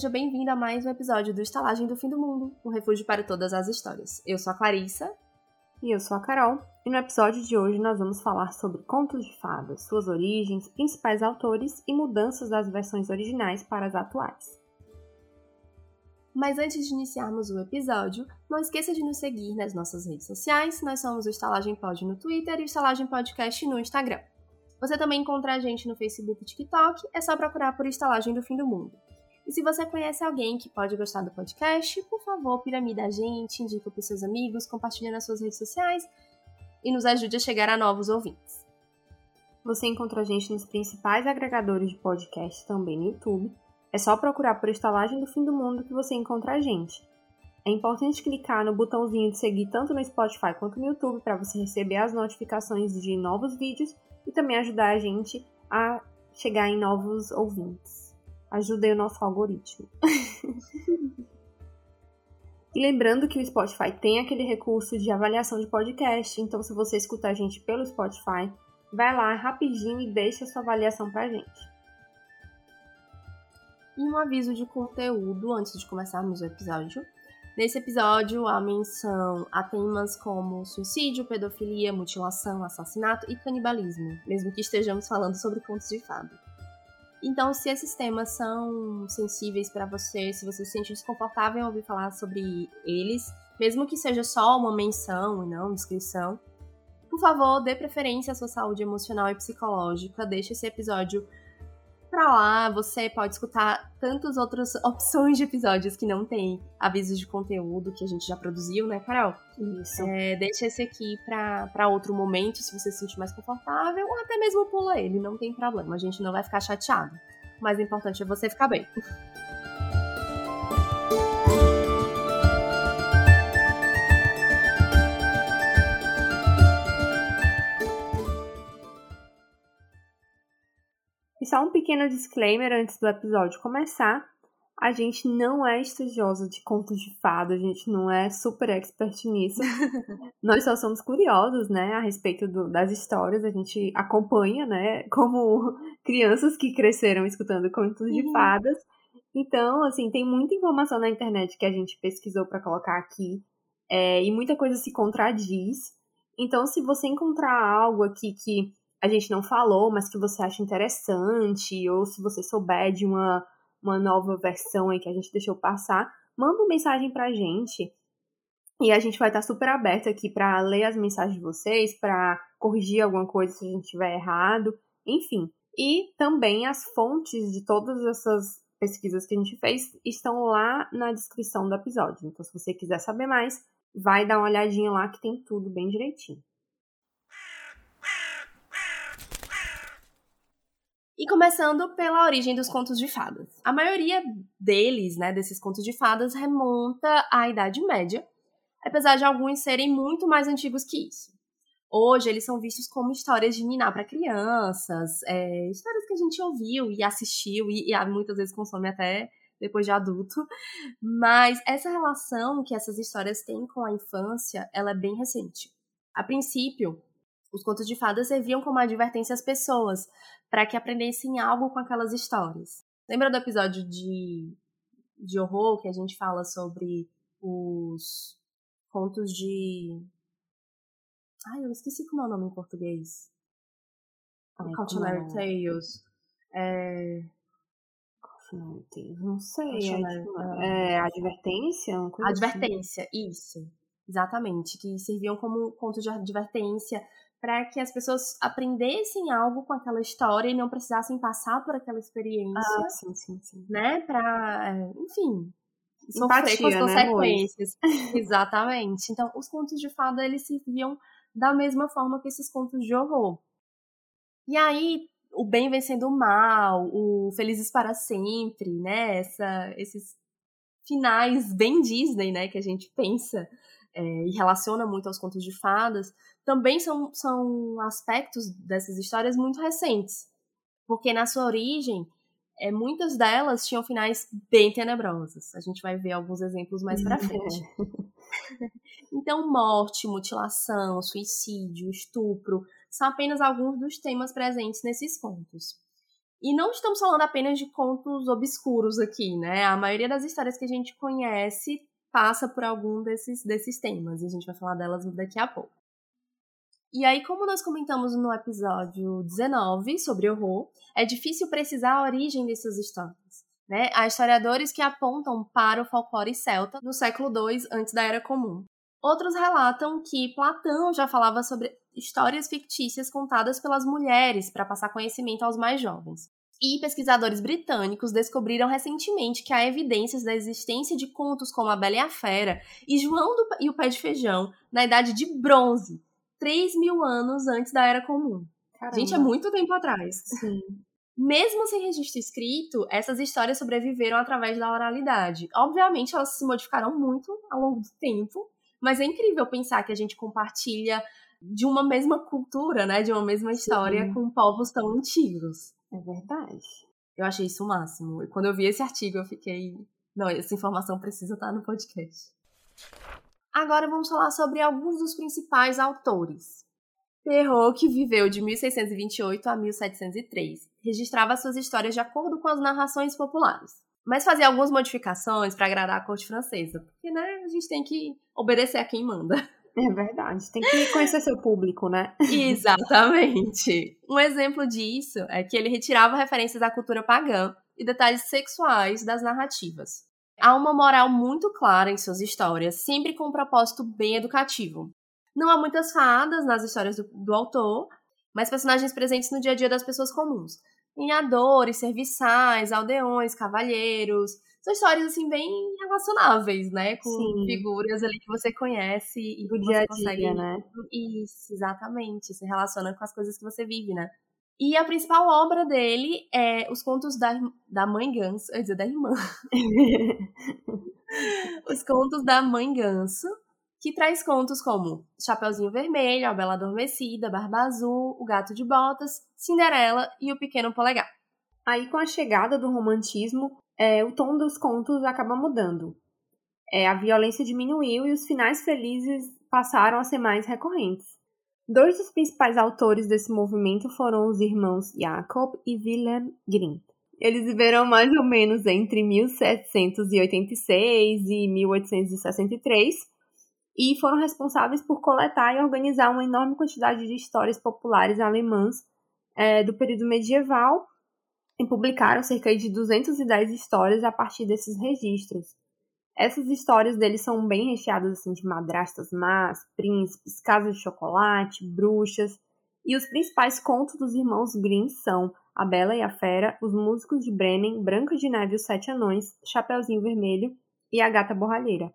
seja bem-vindo a mais um episódio do Estalagem do Fim do Mundo, um refúgio para todas as histórias. Eu sou a Clarissa. E eu sou a Carol. E no episódio de hoje nós vamos falar sobre contos de fadas, suas origens, principais autores e mudanças das versões originais para as atuais. Mas antes de iniciarmos o episódio, não esqueça de nos seguir nas nossas redes sociais. Nós somos o Estalagem Pod no Twitter e o Estalagem Podcast no Instagram. Você também encontra a gente no Facebook e TikTok, é só procurar por Estalagem do Fim do Mundo. E se você conhece alguém que pode gostar do podcast, por favor, piramida a gente, indica para seus amigos, compartilha nas suas redes sociais e nos ajude a chegar a novos ouvintes. Você encontra a gente nos principais agregadores de podcast também no YouTube. É só procurar por Estalagem do Fim do Mundo que você encontra a gente. É importante clicar no botãozinho de seguir tanto no Spotify quanto no YouTube para você receber as notificações de novos vídeos e também ajudar a gente a chegar em novos ouvintes. Ajudei o nosso algoritmo. e lembrando que o Spotify tem aquele recurso de avaliação de podcast, então se você escutar a gente pelo Spotify, vai lá rapidinho e deixa sua avaliação pra gente. E um aviso de conteúdo antes de começarmos o episódio. Nesse episódio, há menção a temas como suicídio, pedofilia, mutilação, assassinato e canibalismo, mesmo que estejamos falando sobre contos de fada. Então, se esses temas são sensíveis para você, se você se sente desconfortável em ouvir falar sobre eles, mesmo que seja só uma menção e não descrição, por favor, dê preferência à sua saúde emocional e psicológica, deixe esse episódio pra lá, você pode escutar tantas outras opções de episódios que não tem avisos de conteúdo que a gente já produziu, né, Carol? Isso. É, deixa esse aqui pra, pra outro momento, se você se sentir mais confortável, ou até mesmo pula ele, não tem problema, a gente não vai ficar chateado. O mais importante é você ficar bem. Só um pequeno disclaimer antes do episódio começar. A gente não é estudiosa de contos de fada, a gente não é super expert nisso. Nós só somos curiosos, né, a respeito do, das histórias, a gente acompanha, né, como crianças que cresceram escutando contos de fadas. Então, assim, tem muita informação na internet que a gente pesquisou para colocar aqui, é, e muita coisa se contradiz. Então, se você encontrar algo aqui que a gente não falou, mas que você acha interessante, ou se você souber de uma, uma nova versão aí que a gente deixou passar, manda uma mensagem pra gente. E a gente vai estar super aberto aqui para ler as mensagens de vocês, para corrigir alguma coisa se a gente tiver errado, enfim. E também as fontes de todas essas pesquisas que a gente fez estão lá na descrição do episódio. Então, se você quiser saber mais, vai dar uma olhadinha lá que tem tudo bem direitinho. E começando pela origem dos contos de fadas. A maioria deles, né, desses contos de fadas, remonta à Idade Média, apesar de alguns serem muito mais antigos que isso. Hoje eles são vistos como histórias de ninar para crianças, é, histórias que a gente ouviu e assistiu e, e muitas vezes consome até depois de adulto. Mas essa relação que essas histórias têm com a infância, ela é bem recente. A princípio, os contos de fadas serviam como advertência às pessoas, para que aprendessem algo com aquelas histórias. Lembra do episódio de, de horror que a gente fala sobre os contos de. Ai, eu esqueci como é o nome em português. Cautionary é? Tales. É... Cautionary Tales, não sei. É, tipo, é, advertência? Assim? advertência, assim. isso. Exatamente. Que serviam como contos de advertência para que as pessoas aprendessem algo com aquela história e não precisassem passar por aquela experiência. Ah, sim, sim, sim. Né? Para, enfim, sofrer com as né, consequências. Né, Exatamente. Então, os contos de fada, eles serviam da mesma forma que esses contos de horror. E aí, o bem vencendo o mal, o felizes para sempre, né? Essa, esses finais bem Disney, né? Que a gente pensa é, e relaciona muito aos contos de fadas, também são, são aspectos dessas histórias muito recentes. Porque na sua origem, é, muitas delas tinham finais bem tenebrosos. A gente vai ver alguns exemplos mais pra frente. então, morte, mutilação, suicídio, estupro são apenas alguns dos temas presentes nesses contos. E não estamos falando apenas de contos obscuros aqui, né? A maioria das histórias que a gente conhece passa por algum desses, desses temas, e a gente vai falar delas daqui a pouco. E aí, como nós comentamos no episódio 19 sobre horror, é difícil precisar a origem dessas histórias. Né? Há historiadores que apontam para o folclore celta no século II antes da Era Comum. Outros relatam que Platão já falava sobre histórias fictícias contadas pelas mulheres para passar conhecimento aos mais jovens. E pesquisadores britânicos descobriram recentemente que há evidências da existência de contos como A Bela e a Fera e João do, e o Pé de Feijão na Idade de Bronze, 3 mil anos antes da Era Comum. Caramba. Gente, é muito tempo atrás. Sim. Mesmo sem registro escrito, essas histórias sobreviveram através da oralidade. Obviamente, elas se modificaram muito ao longo do tempo, mas é incrível pensar que a gente compartilha de uma mesma cultura, né? De uma mesma história Sim. com povos tão antigos. É verdade. Eu achei isso o máximo. E quando eu vi esse artigo, eu fiquei. Não, essa informação precisa estar no podcast. Agora vamos falar sobre alguns dos principais autores. Perrault, que viveu de 1628 a 1703, registrava suas histórias de acordo com as narrações populares, mas fazia algumas modificações para agradar a corte francesa, porque né, a gente tem que obedecer a quem manda. É verdade, tem que conhecer seu público, né? Exatamente. Um exemplo disso é que ele retirava referências à cultura pagã e detalhes sexuais das narrativas. Há uma moral muito clara em suas histórias, sempre com um propósito bem educativo. Não há muitas fadas nas histórias do, do autor, mas personagens presentes no dia a dia das pessoas comuns. Lenhadores, serviçais, aldeões, cavalheiros, são histórias, assim, bem relacionáveis, né? Com Sim. figuras ali que você conhece e do dia a dia, consegue... né? Isso, exatamente. Se relaciona com as coisas que você vive, né? E a principal obra dele é Os Contos da, da Mãe Ganso. Eu ia dizer, da irmã. Os Contos da Mãe Ganso, que traz contos como Chapeuzinho Vermelho, A Bela Adormecida, Barba Azul, O Gato de Botas, Cinderela e O Pequeno Polegar. Aí, com a chegada do romantismo, é, o tom dos contos acaba mudando. É, a violência diminuiu e os finais felizes passaram a ser mais recorrentes. Dois dos principais autores desse movimento foram os irmãos Jacob e Wilhelm Grimm. Eles viveram mais ou menos entre 1786 e 1863 e foram responsáveis por coletar e organizar uma enorme quantidade de histórias populares alemãs é, do período medieval e publicaram cerca de 210 histórias a partir desses registros. Essas histórias deles são bem recheadas assim, de madrastas más, príncipes, casas de chocolate, bruxas. E os principais contos dos irmãos Grimm são A Bela e a Fera, Os Músicos de Bremen, Branca de Neve e os Sete Anões, Chapeuzinho Vermelho e A Gata Borralheira.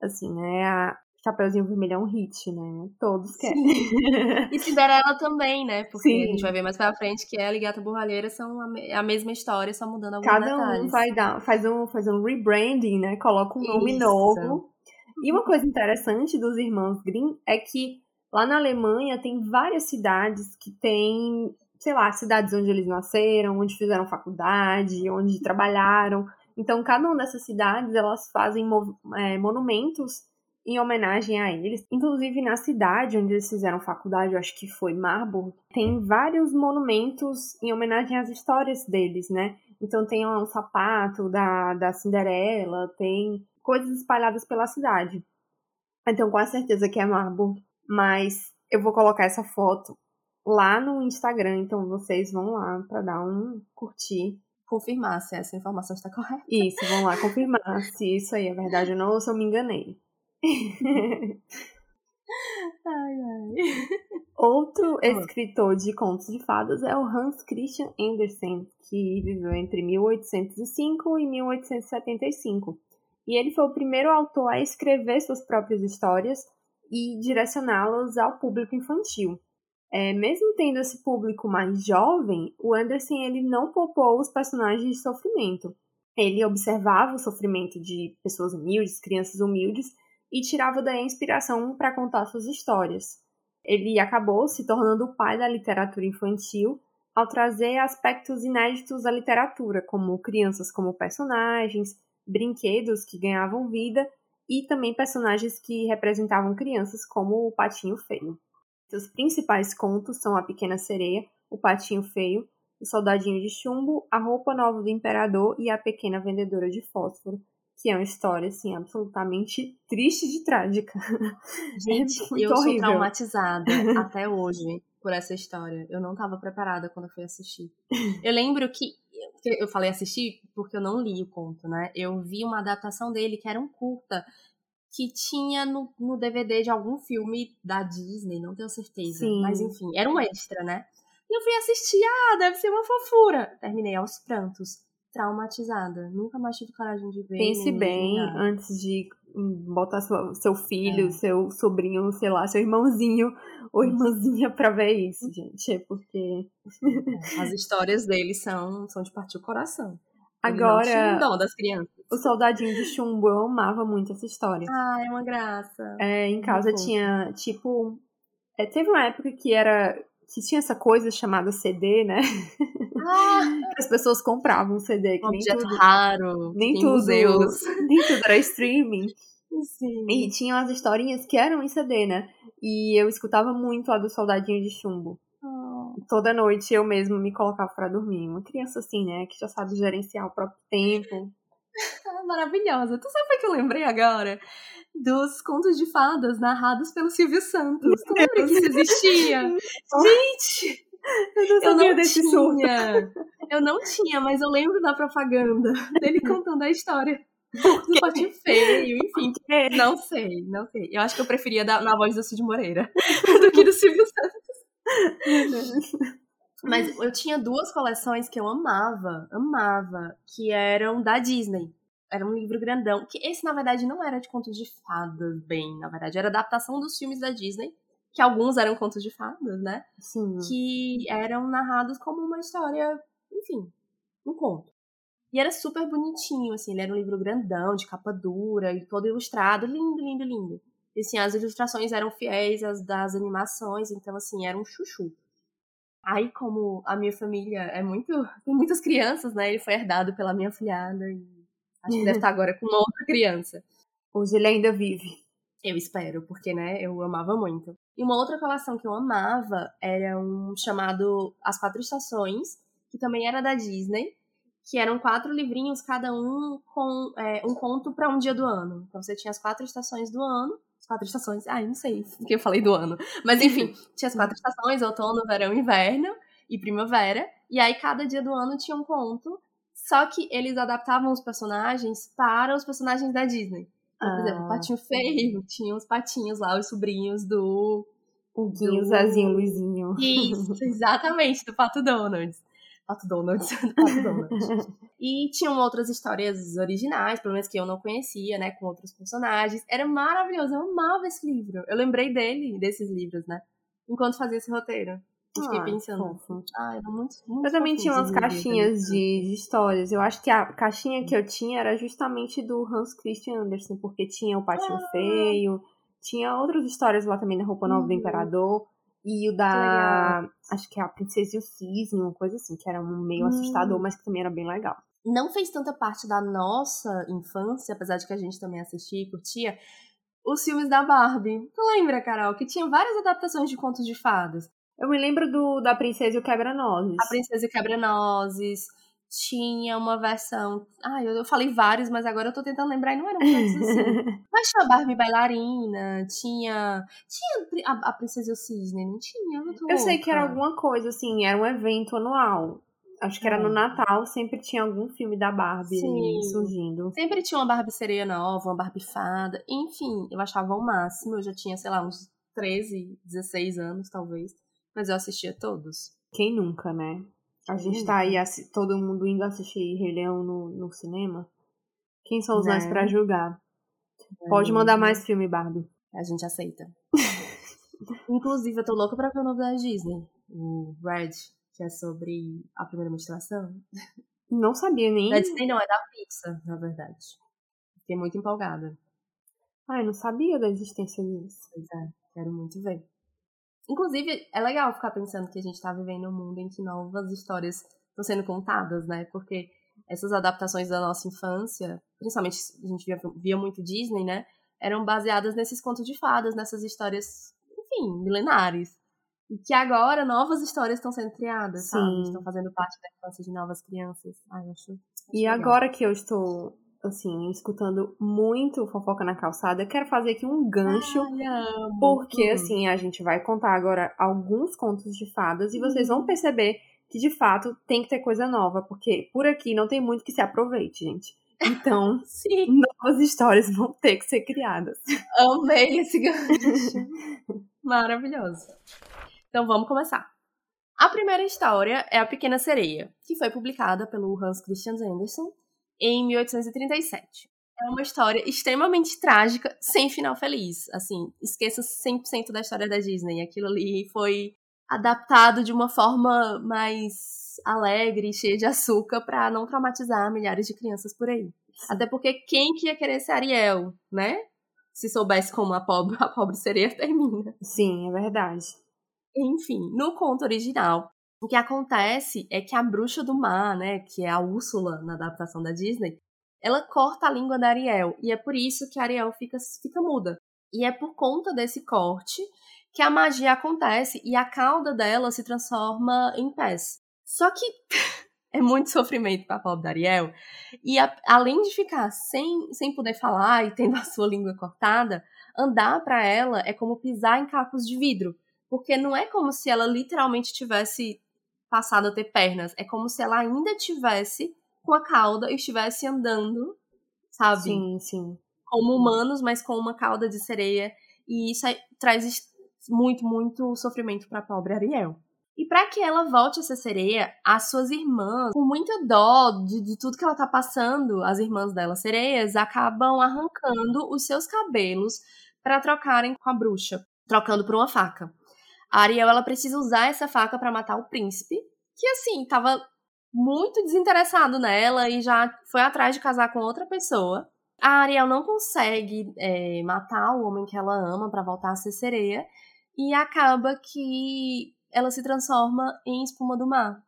Assim, né? A, Chapeuzinho Vermelho é um hit, né? Todos querem. e Cinderela também, né? Porque Sim. a gente vai ver mais pra frente que ela e Gata Borralheira são a, me a mesma história, só mudando alguns Cada detalhes. um vai dar, faz um, faz um rebranding, né? Coloca um nome Isso. novo. E uma coisa interessante dos irmãos Grimm é que lá na Alemanha tem várias cidades que têm, sei lá, cidades onde eles nasceram, onde fizeram faculdade, onde trabalharam. Então, cada uma dessas cidades, elas fazem é, monumentos em homenagem a eles. Inclusive na cidade onde eles fizeram faculdade, eu acho que foi Marburg, tem vários monumentos em homenagem às histórias deles, né? Então tem lá um sapato da, da Cinderela, tem coisas espalhadas pela cidade. Então com certeza que é Marburg, mas eu vou colocar essa foto lá no Instagram, então vocês vão lá para dar um curtir confirmar se essa informação está correta. Isso, vão lá confirmar se isso aí é verdade ou não, ou se eu me enganei. Ai, ai. Outro escritor de contos de fadas é o Hans Christian Andersen, que viveu entre 1805 e 1875. E ele foi o primeiro autor a escrever suas próprias histórias e direcioná-las ao público infantil. É, mesmo tendo esse público mais jovem, o Andersen ele não poupou os personagens de sofrimento. Ele observava o sofrimento de pessoas humildes, crianças humildes, e tirava daí a inspiração para contar suas histórias. Ele acabou se tornando o pai da literatura infantil ao trazer aspectos inéditos da literatura, como crianças como personagens, brinquedos que ganhavam vida e também personagens que representavam crianças, como o Patinho Feio. Seus principais contos são A Pequena Sereia, O Patinho Feio, O Soldadinho de Chumbo, A Roupa Nova do Imperador e A Pequena Vendedora de Fósforo, que é uma história, assim, absolutamente triste de trágica. Gente, é eu horrível. sou traumatizada até hoje por essa história. Eu não estava preparada quando eu fui assistir. Eu lembro que eu falei assistir porque eu não li o conto, né? Eu vi uma adaptação dele que era um curta que tinha no, no DVD de algum filme da Disney, não tenho certeza. Sim. Mas enfim, era um extra, né? E eu fui assistir, ah, deve ser uma fofura. Terminei aos prantos, traumatizada. Nunca mais tive coragem de ver. Pense bem antes de botar sua, seu filho, é. seu sobrinho, sei lá, seu irmãozinho ou irmãzinha pra ver isso, gente. É porque. É, as histórias deles são, são de partir o coração. Agora. Não das crianças. O Soldadinho de Chumbo, eu amava muito essa história. Ah, é uma graça. É, em casa tinha, tipo. É, teve uma época que era. Que tinha essa coisa chamada CD, né? Ah. As pessoas compravam CD. Que um objeto tudo, raro. Nem tudo. Museus. Nem tudo era streaming. Sim. E tinham as historinhas que eram em CD, né? E eu escutava muito a do Soldadinho de Chumbo. Oh. Toda noite eu mesmo me colocava para dormir. Uma criança assim, né? Que já sabe gerenciar o próprio tempo. Maravilhosa. Tu sabe o que eu lembrei agora? Dos contos de fadas narrados pelo Silvio Santos. Tu lembra que isso existia? Gente! Eu não eu não desse tinha. Eu não tinha, mas eu lembro da propaganda dele contando a história do Patinho Feio, enfim. Não sei, não sei. Eu acho que eu preferia da, na voz do Cid Moreira do que do Silvio Santos. Mas eu tinha duas coleções que eu amava, amava, que eram da Disney. Era um livro grandão, que esse, na verdade, não era de contos de fadas, bem, na verdade. Era adaptação dos filmes da Disney que alguns eram contos de fadas, né? Sim. Que eram narrados como uma história, enfim, um conto. E era super bonitinho, assim, ele era um livro grandão, de capa dura e todo ilustrado, lindo, lindo, lindo. E assim, as ilustrações eram fiéis às das animações, então assim, era um chuchu. Aí, como a minha família é muito. tem muitas crianças, né? Ele foi herdado pela minha filhada e acho que deve estar agora com uma outra criança. Hoje ele ainda vive. Eu espero, porque, né, eu amava muito. E uma outra coleção que eu amava era um chamado As Quatro Estações, que também era da Disney, que eram quatro livrinhos, cada um com é, um conto para um dia do ano. Então você tinha as quatro estações do ano. As quatro estações, ai, não sei porque eu falei do ano. Mas enfim, tinha as quatro estações, outono, verão, inverno e primavera. E aí cada dia do ano tinha um conto. Só que eles adaptavam os personagens para os personagens da Disney. Por exemplo, o ah, Patinho Feio tinha os patinhos lá, os sobrinhos do. O Guinho, do... Zezinho, Luizinho. Isso, exatamente, do Pato Donald. Pato Donald, do Pato Donald. e tinham outras histórias originais, pelo menos que eu não conhecia, né, com outros personagens. Era maravilhoso, eu amava esse livro. Eu lembrei dele, desses livros, né, enquanto fazia esse roteiro. Eu fiquei ah, pensando. Fofo. Ah, era muito, muito Eu também tinha umas caixinhas de, de, histórias. Eu acho que a caixinha que eu tinha era justamente do Hans Christian Andersen, porque tinha o Patinho ah. Feio, tinha outras histórias lá também da Roupa Nova uhum. do Imperador. E o da. Acho que é a Princesa e o Cisne, uma coisa assim, que era um meio assustador, hum. mas que também era bem legal. Não fez tanta parte da nossa infância, apesar de que a gente também assistia e curtia, os filmes da Barbie. Tu lembra, Carol? Que tinha várias adaptações de contos de fadas. Eu me lembro do da Princesa e o Quebra-Nozes. A Princesa e o Quebra-Nozes. Tinha uma versão. Ah, eu, falei vários, mas agora eu tô tentando lembrar e não eram tantos assim. mas tinha a Barbie bailarina, tinha. Tinha a, a Princesa e o Cisne, não tinha? Eu, eu sei que era alguma coisa, assim, era um evento anual. Acho que era no Natal, sempre tinha algum filme da Barbie Sim. surgindo. Sempre tinha uma Barbie sereia nova, uma Barbie fada. Enfim, eu achava o máximo. Eu já tinha, sei lá, uns 13, 16 anos, talvez. Mas eu assistia todos. Quem nunca, né? A gente nunca. tá aí, todo mundo indo assistir Rei Leão no, no cinema. Quem são os né? nós pra julgar? É Pode mandar mais filme, Barbie. A gente aceita. Inclusive, eu tô louca pra ver o novo da Disney. O Red, que é sobre a primeira menstruação. Não sabia nem. Da Disney não, é da Pixar, na verdade. Fiquei muito empolgada. Eu não sabia da existência disso. Pois é, quero muito ver. Inclusive, é legal ficar pensando que a gente tá vivendo um mundo em que novas histórias estão sendo contadas, né? Porque essas adaptações da nossa infância, principalmente a gente via, via muito Disney, né? Eram baseadas nesses contos de fadas, nessas histórias, enfim, milenares. E que agora novas histórias estão sendo criadas, Sim. sabe? Estão fazendo parte da infância de novas crianças. Ai, eu acho, acho E legal. agora que eu estou, assim, escutando muito fofoca na calçada, eu quero fazer aqui um gancho. Amo. Porque, Uhum. assim, a gente vai contar agora alguns contos de fadas e vocês vão perceber que, de fato, tem que ter coisa nova, porque por aqui não tem muito que se aproveite, gente. Então, Sim, novas histórias vão ter que ser criadas. amei esse gancho. Maravilhoso. Então vamos começar. A primeira história é A Pequena Sereia, que foi publicada pelo Hans Christian Andersen em 1837. É uma história extremamente trágica, sem final feliz. Assim, esqueça 100% da história da Disney. Aquilo ali foi adaptado de uma forma mais alegre, cheia de açúcar, para não traumatizar milhares de crianças por aí. Até porque quem que ia querer ser Ariel, né? Se soubesse como a pobre, a pobre sereia termina. Sim, é verdade. Enfim, no conto original, o que acontece é que a bruxa do mar, né, que é a Úrsula na adaptação da Disney, ela corta a língua da Ariel. E é por isso que a Ariel fica, fica muda. E é por conta desse corte que a magia acontece e a cauda dela se transforma em pés. Só que é muito sofrimento para a pobre da Ariel. E a- além de ficar sem, sem poder falar e tendo a sua língua cortada, andar para ela é como pisar em cacos de vidro. Porque não é como se ela literalmente tivesse passado a ter pernas. É como se ela ainda tivesse com a cauda e estivesse andando, sabe? Sim, sim. Como humanos, mas com uma cauda de sereia. E isso aí traz muito, muito sofrimento pra pobre Ariel. E para que ela volte a ser sereia, as suas irmãs, com muita dó de, de tudo que ela tá passando, as irmãs dela sereias, acabam arrancando os seus cabelos para trocarem com a bruxa, trocando por uma faca. A Ariel ela precisa usar essa faca para matar o príncipe, que assim, tava muito desinteressado nela e já foi atrás de casar com outra pessoa. A Ariel não consegue é, matar o homem que ela ama para voltar a ser sereia e acaba que ela se transforma em espuma do mar,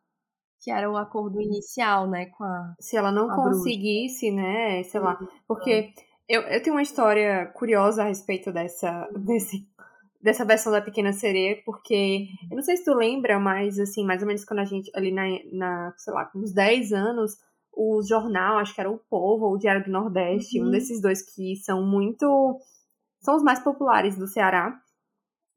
que era o acordo inicial, né, com a Se ela não A bruxa. conseguisse, né, sei lá, porque eu, eu tenho uma história curiosa a respeito dessa, desse, dessa versão da Pequena Sereia, porque eu não sei se tu lembra, mas assim, mais ou menos quando a gente, ali na, na sei lá, com uns 10 anos, o jornal, acho que era o Povo ou o Diário do Nordeste, Uhum. um desses dois que são muito. são os mais populares do Ceará.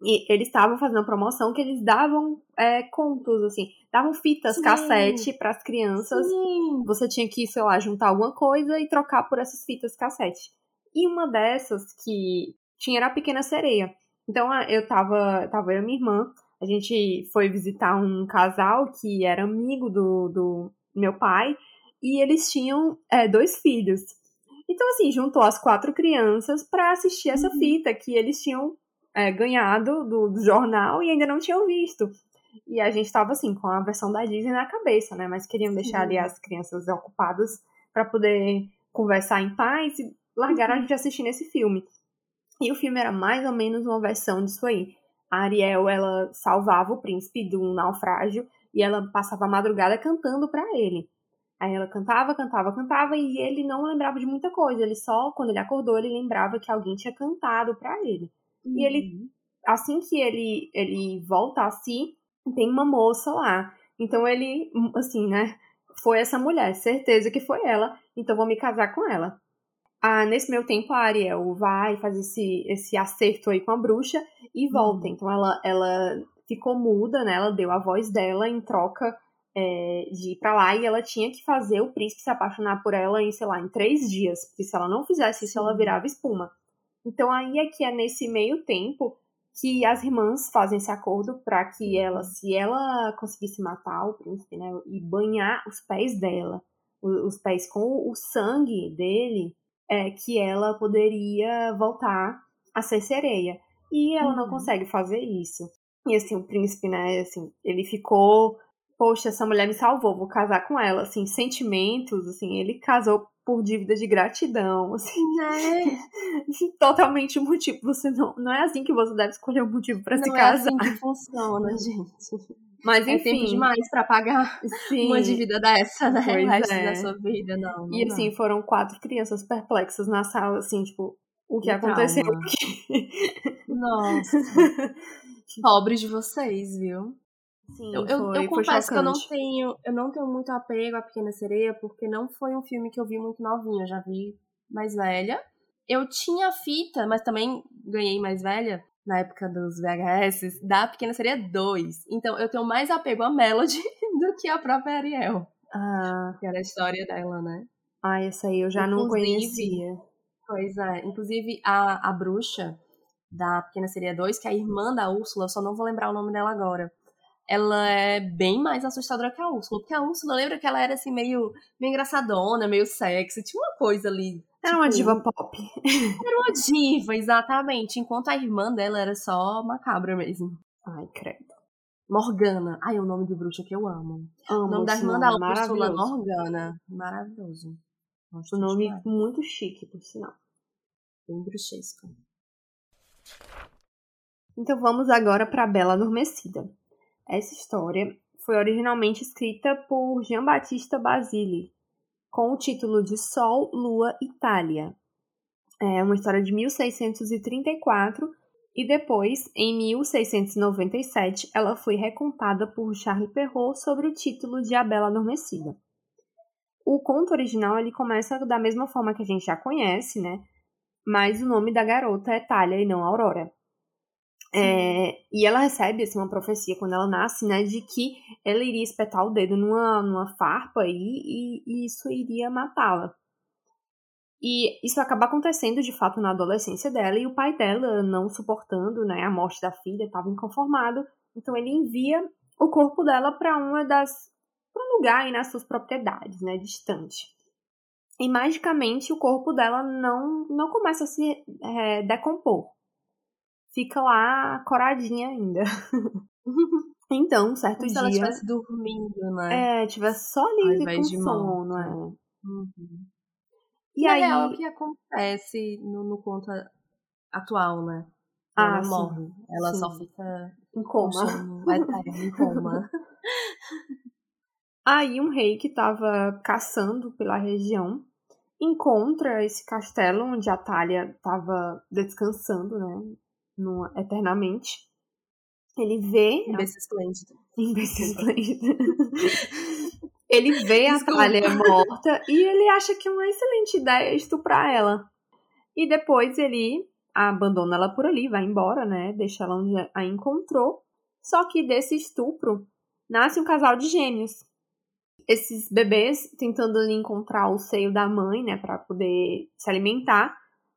E eles estavam fazendo uma promoção que eles davam é, contos, assim, davam fitas, Sim. cassete para as crianças Sim. você tinha que, sei lá, juntar alguma coisa e trocar por essas fitas cassete. E uma dessas que tinha era a Pequena Sereia. Então eu tava, tava eu e minha irmã, a gente foi visitar um casal que era amigo do, do meu pai e eles tinham é, dois filhos. Então, assim, juntou as quatro crianças para assistir essa Uhum. fita que eles tinham é, ganhado do, do jornal e ainda não tinham visto. E a gente tava assim, com a versão da Disney na cabeça, né? Mas queriam deixar ali as crianças ocupadas para poder conversar em paz e largaram a gente assistindo esse filme. E o filme era mais ou menos uma versão disso aí. A Ariel, ela salvava o príncipe de um naufrágio e ela passava a madrugada cantando para ele. Aí ela cantava, cantava, cantava e ele não lembrava de muita coisa. Ele só, quando ele acordou, ele lembrava que alguém tinha cantado para ele. E ele assim que ele, ele volta a si, tem uma moça lá. Então ele, assim, né? Foi essa mulher, certeza que foi ela, então vou me casar com ela. Ah, nesse meu tempo, a Ariel vai fazer esse, esse acerto aí com a bruxa e volta. Então ela, ela ficou muda, né? Ela deu a voz dela em troca é, de ir pra lá e ela tinha que fazer o príncipe se apaixonar por ela em, sei lá, em três dias. Porque se ela não fizesse isso, ela virava espuma. Então aí é que é nesse meio tempo que as irmãs fazem esse acordo para que ela, se ela conseguisse matar o príncipe, né, e banhar os pés dela, o- os pés com o sangue dele, é que ela poderia voltar a ser sereia. E ela não Uhum. consegue fazer isso. E assim, o príncipe, né, assim, ele ficou, poxa, essa mulher me salvou, vou casar com ela, assim, sentimentos, assim, ele casou por dívida de gratidão, assim, Né? totalmente o motivo. Você não, não é assim que você deve escolher um motivo pra se Não é casar. assim que funciona, gente. Mas É tempo enfim, demais pra pagar sim. uma dívida dessa, né? Pois o resto é. da sua vida, não. não E dá. assim, foram quatro crianças perplexas na sala, assim, tipo, o que Que aconteceu trauma. aqui? Nossa. Pobre de vocês, viu? Sim, Eu, eu, foi, eu foi confesso que eu não tenho, eu não tenho muito apego à Pequena Sereia, porque não foi um filme que eu vi muito novinha, eu já vi mais velha. Eu tinha fita, mas também ganhei mais velha, na época dos VHS, da Pequena Sereia 2. Então eu tenho mais apego à Melody do que à própria Ariel, Ah, que era a história dela, né? ah, essa aí eu já não Inclusive, conhecia. Pois é. Inclusive, a, a bruxa da Pequena Sereia 2, que é a irmã da Úrsula, eu só não vou lembrar o nome dela agora. Ela é bem mais assustadora que a Úrsula. Porque a Úrsula, lembra que ela era assim, meio, meio engraçadona, meio sexy. Tinha uma coisa ali. Era uma tipo, diva pop. Era uma diva, exatamente. Enquanto a irmã dela era só macabra mesmo. Ai, credo. Morgana. Ai, é o nome de bruxa que eu amo. Amo O nome da irmã nome, da Úrsula. Morgana. Maravilhoso. Gosto O nome demais. muito chique, por sinal. Bem bruxesco. Então vamos agora para Bela Adormecida. Essa história foi originalmente escrita por Jean-Baptiste Basile, com o título de Sol, Lua, Itália. É uma história de 1634 e depois, em 1697, ela foi recontada por Charles Perrault sobre o título de A Bela Adormecida. O conto original ele começa da mesma forma que a gente já conhece, né? Mas o nome da garota é Thalia e não Aurora. É, e ela recebe assim, uma profecia quando ela nasce, né, de que ela iria espetar o dedo numa, numa farpa e, e, e isso iria matá-la. E isso acaba acontecendo de fato na adolescência dela e o pai dela, não suportando né, a morte da filha, estava inconformado, então ele envia o corpo dela para uma das para um lugar aí nas suas propriedades, né, distante. E magicamente o corpo dela não não começa a se é, decompor fica lá coradinha ainda. então, certo Como se dia. ela estivesse dormindo, né? É, tivesse só ali com de sono, morta. é. Uhum. E Na aí. real, é o que acontece no, no conto atual, né? Ela Ah, não sim, morre. Ela só sim. fica em com coma. eterno, em coma. Aí um rei que estava caçando pela região encontra esse castelo onde a Thalia estava descansando, né? No, eternamente. Ele vê. Beijo esplêndido. Imbecil esplêndido. ele vê a Desculpa. Thalia morta e ele acha que é uma excelente ideia estuprar ela. E depois ele abandona ela por ali, vai embora, né? Deixa ela onde a encontrou. Só que desse estupro nasce um casal de gêmeos. Esses bebês tentando ali encontrar o seio da mãe, né, para poder se alimentar.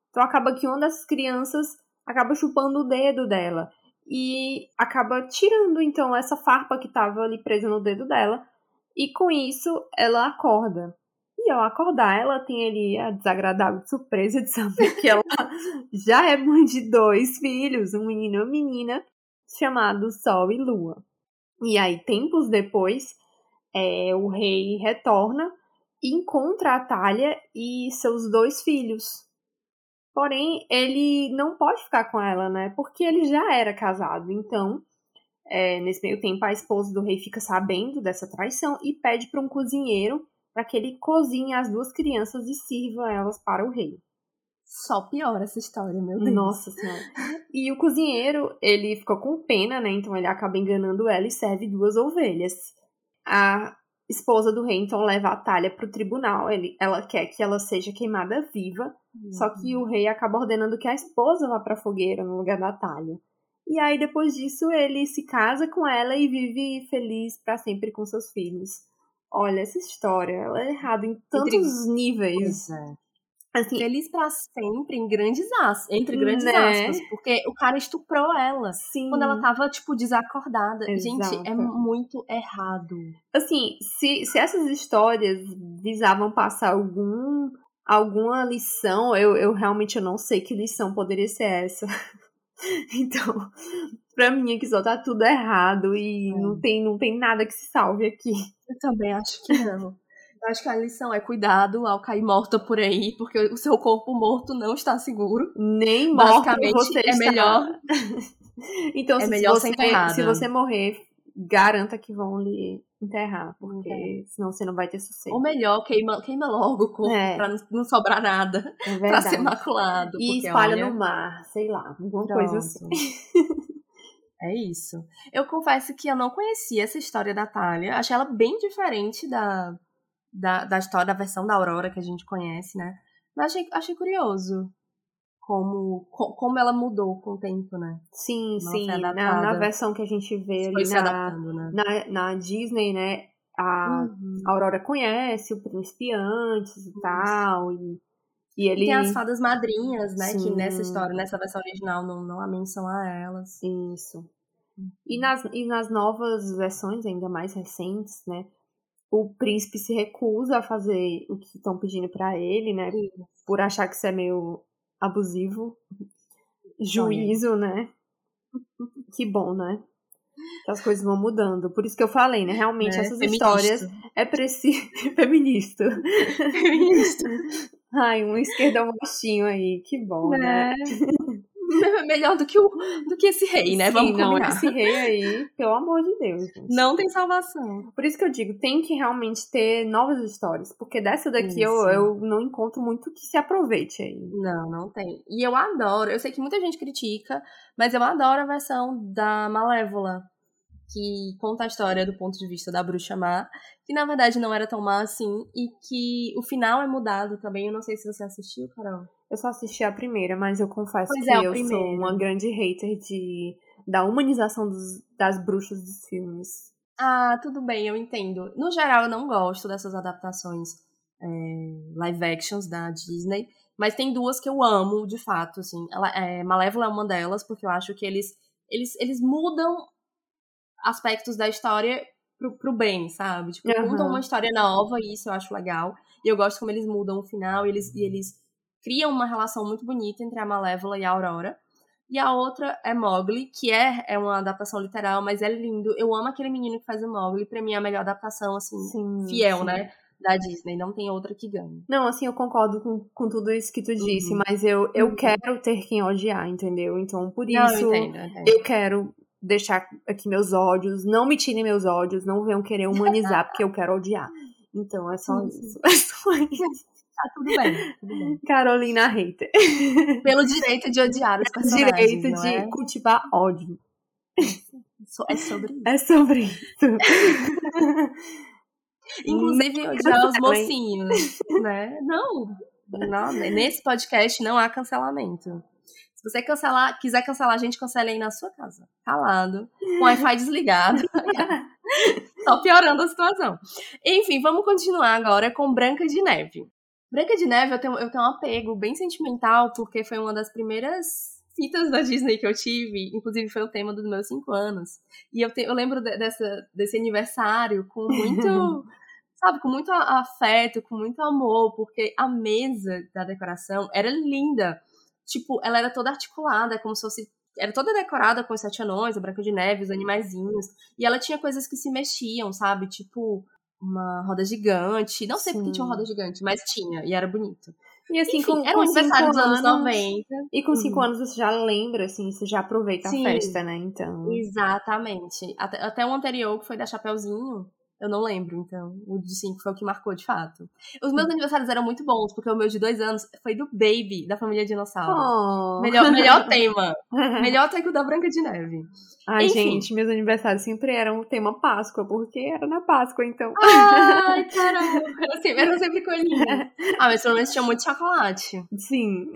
Então acaba que uma das crianças acaba chupando o dedo dela e acaba tirando então essa farpa que estava ali presa no dedo dela e com isso ela acorda. E ao acordar, ela tem ali a desagradável surpresa de saber que ela já é mãe de dois filhos, um menino e uma menina, chamados Sol e Lua. E aí, tempos depois, é, o rei retorna e encontra a Thalia e seus dois filhos. Porém, ele não pode ficar com ela, né? Porque ele já era casado. Então, é, nesse meio tempo, a esposa do rei fica sabendo dessa traição e pede para um cozinheiro para que ele cozinhe as duas crianças e sirva elas para o rei. Só piora essa história, meu Deus. Nossa senhora. E o cozinheiro, ele ficou com pena, né? Então ele acaba enganando ela e serve duas ovelhas. A esposa do rei, então, leva a Talha pro tribunal. Ele, ela quer que ela seja queimada viva. Só que o rei acaba ordenando que a esposa vá pra fogueira no lugar da Talha. E aí, depois disso, ele se casa com ela e vive feliz para sempre com seus filhos. Olha, essa história, ela é errada em tantos níveis. Pois é. Assim, Feliz pra sempre, em grandes aspas, entre grandes Né? aspas, porque o cara estuprou ela sim. quando ela tava, tipo, desacordada. Gente, é Exato. muito errado. assim, se, se essas histórias visavam passar algum alguma lição, eu, eu realmente não sei que lição poderia ser essa. então, pra mim aqui só tá tudo errado e É. não, tem, não tem nada que se salve aqui. Eu também acho que não. Acho que a lição é cuidado ao cair morta por aí, porque o seu corpo morto não está seguro. Nem morto Basicamente, você é está. melhor. então, é se, melhor você, se você morrer, garanta que vão lhe enterrar, porque Enterrar. senão você não vai ter sossego. Ou melhor, queima, queima logo o corpo É. pra não, não sobrar nada. É Pra ser maculado. E espalha olha, no mar, sei lá, alguma coisa assim. pronto. É isso. Eu confesso que eu não conhecia essa história da Talia. Achei ela bem diferente da, da, da história, da versão da Aurora que a gente conhece, né? Mas achei, achei curioso como, como ela mudou com o tempo, né? Sim, Não sim. Na, na, versão que a gente vê ali na, né? na, na, Disney, né? A uhum. Aurora conhece o príncipe antes e tal. E, e ele. tem as fadas madrinhas, né? Sim. Que nessa história, nessa versão original, não, não há menção a elas. Isso. E nas, e nas novas versões, ainda mais recentes, né? O príncipe se recusa a fazer o que estão pedindo para ele, né? Por achar que isso é meio abusivo. Juízo, né? Que bom, né? Que as coisas vão mudando. Por isso que eu falei, né? Realmente, é, essas feminista. histórias é preciso. feminista. Feminista. Ai, um esquerdão baixinho aí, que bom, né? Né? Melhor do que, o, do que esse rei, né? Sim, Vamos não, combinar. esse rei aí, pelo amor de Deus. Gente. Não tem salvação. Por isso que eu digo, tem que realmente ter novas histórias. Porque dessa daqui eu, eu não encontro muito que se aproveite aí. Não, não tem. E eu adoro, eu sei que muita gente critica, mas eu adoro a versão da Malévola. Que conta a história do ponto de vista da bruxa má, que na verdade não era tão má assim, e que o final é mudado também. Eu não sei se você assistiu, Carol. Eu só assisti a primeira, mas eu confesso pois que é, eu primeiro. sou uma grande hater de, da humanização dos, das bruxas dos filmes. Ah, tudo bem, eu entendo. No geral, eu não gosto dessas adaptações é, live actions da Disney, mas tem duas que eu amo, de fato, assim. Ela, é, Malévola é uma delas, porque eu acho que eles, eles, eles mudam aspectos da história pro, pro bem, sabe? Tipo, uhum. contam uma história nova, e isso eu acho legal. E eu gosto como eles mudam o final, e eles, e eles criam uma relação muito bonita entre a Malévola e a Aurora. E a outra é Mowgli, que é, é uma adaptação literal, mas é lindo. Eu amo aquele menino que faz o Mowgli. Pra mim é a melhor adaptação, assim, sim, fiel, sim. né? Da Disney. Não tem outra que ganhe. Não, assim, eu concordo com, com tudo isso que tu disse, uhum. mas eu, eu uhum. quero ter quem odiar, entendeu? Então, por isso, não, eu, entendo, eu, entendo. eu quero deixar aqui meus ódios. Não me tirem meus ódios, não venham querer humanizar, porque eu quero odiar. Então, é só isso. É só isso. Tá tudo bem, tudo bem. Carolina Hater. Pelo direito de odiar os personagens. Direito de é? cultivar ódio. É sobre isso. É sobre isso. Inclusive odiar os mocinhos, né? Não, não, nesse podcast não há cancelamento. Se você cancelar, quiser cancelar a gente, cancela aí na sua casa. Calado, com o Wi-Fi desligado. Só piorando a situação. Enfim, vamos continuar agora com Branca de Neve. Branca de Neve eu tenho, eu tenho um apego bem sentimental, porque foi uma das primeiras fitas da Disney que eu tive, inclusive foi o tema dos meus cinco anos. E eu, te, eu lembro de, dessa, desse aniversário com muito, sabe, com muito afeto, com muito amor, porque a mesa da decoração era linda. Tipo, ela era toda articulada, como se fosse. Era toda decorada com os sete anões, a Branca de Neve, os animaizinhos. E ela tinha coisas que se mexiam, sabe? Tipo, uma roda gigante. Não sei Sim. porque tinha uma roda gigante, mas tinha, e era bonito. E assim, Enfim, com, era um aniversário dos anos 90. E com cinco uhum. anos você já lembra, assim, você já aproveita Sim. a festa, né? Então. Exatamente. Até, até o anterior, que foi da Chapeuzinho, eu não lembro, então. O de 5 foi o que marcou de fato. Os meus aniversários eram muito bons, porque o meu de dois anos foi do Baby, da família Dinossauro. Oh. Melhor, melhor tema. melhor até que o da Branca de Neve. Ai, Enfim. gente, meus aniversários sempre eram o tema Páscoa, porque era na Páscoa, então. Ai, caramba. Era sempre, era sempre coelhinho. Ah, mas pelo menos tinha muito chocolate. Sim.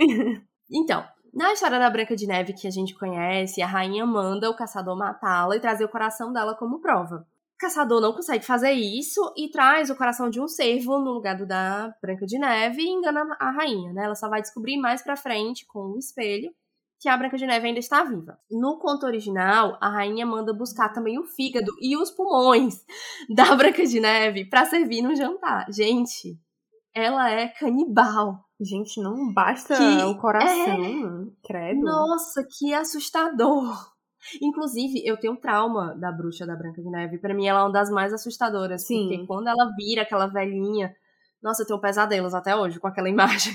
Então, na história da Branca de Neve que a gente conhece, a rainha manda o caçador matá-la e trazer o coração dela como prova. Caçador não consegue fazer isso e traz o coração de um cervo no lugar do da Branca de Neve e engana a rainha, né? Ela só vai descobrir mais pra frente, com o um espelho, que a Branca de Neve ainda está viva. No conto original, a rainha manda buscar também o fígado e os pulmões da Branca de Neve para servir no jantar. Gente, ela é canibal. Gente, não basta que o coração, é... credo. Nossa, que assustador. Inclusive, eu tenho trauma da bruxa da Branca de Neve. Para mim, ela é uma das mais assustadoras. Sim. Porque quando ela vira aquela velhinha. Nossa, eu tenho pesadelos até hoje com aquela imagem.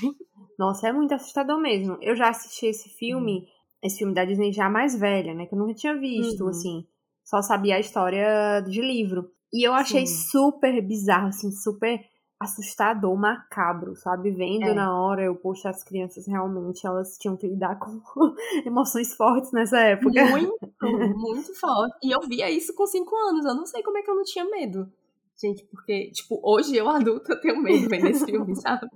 Nossa, é muito assustador mesmo. Eu já assisti esse filme, uhum. esse filme da Disney já mais velha, né? Que eu nunca tinha visto, uhum. assim. Só sabia a história de livro. E eu achei Sim. super bizarro, assim, super assustador, macabro, sabe? Vendo É. na hora, eu, poxa, as crianças realmente, elas tinham que lidar com emoções fortes nessa época. Muito, muito forte. E eu via isso com cinco anos. Eu não sei como é que eu não tinha medo. Gente, porque, tipo, hoje eu adulta tenho medo vendo esse filme, sabe?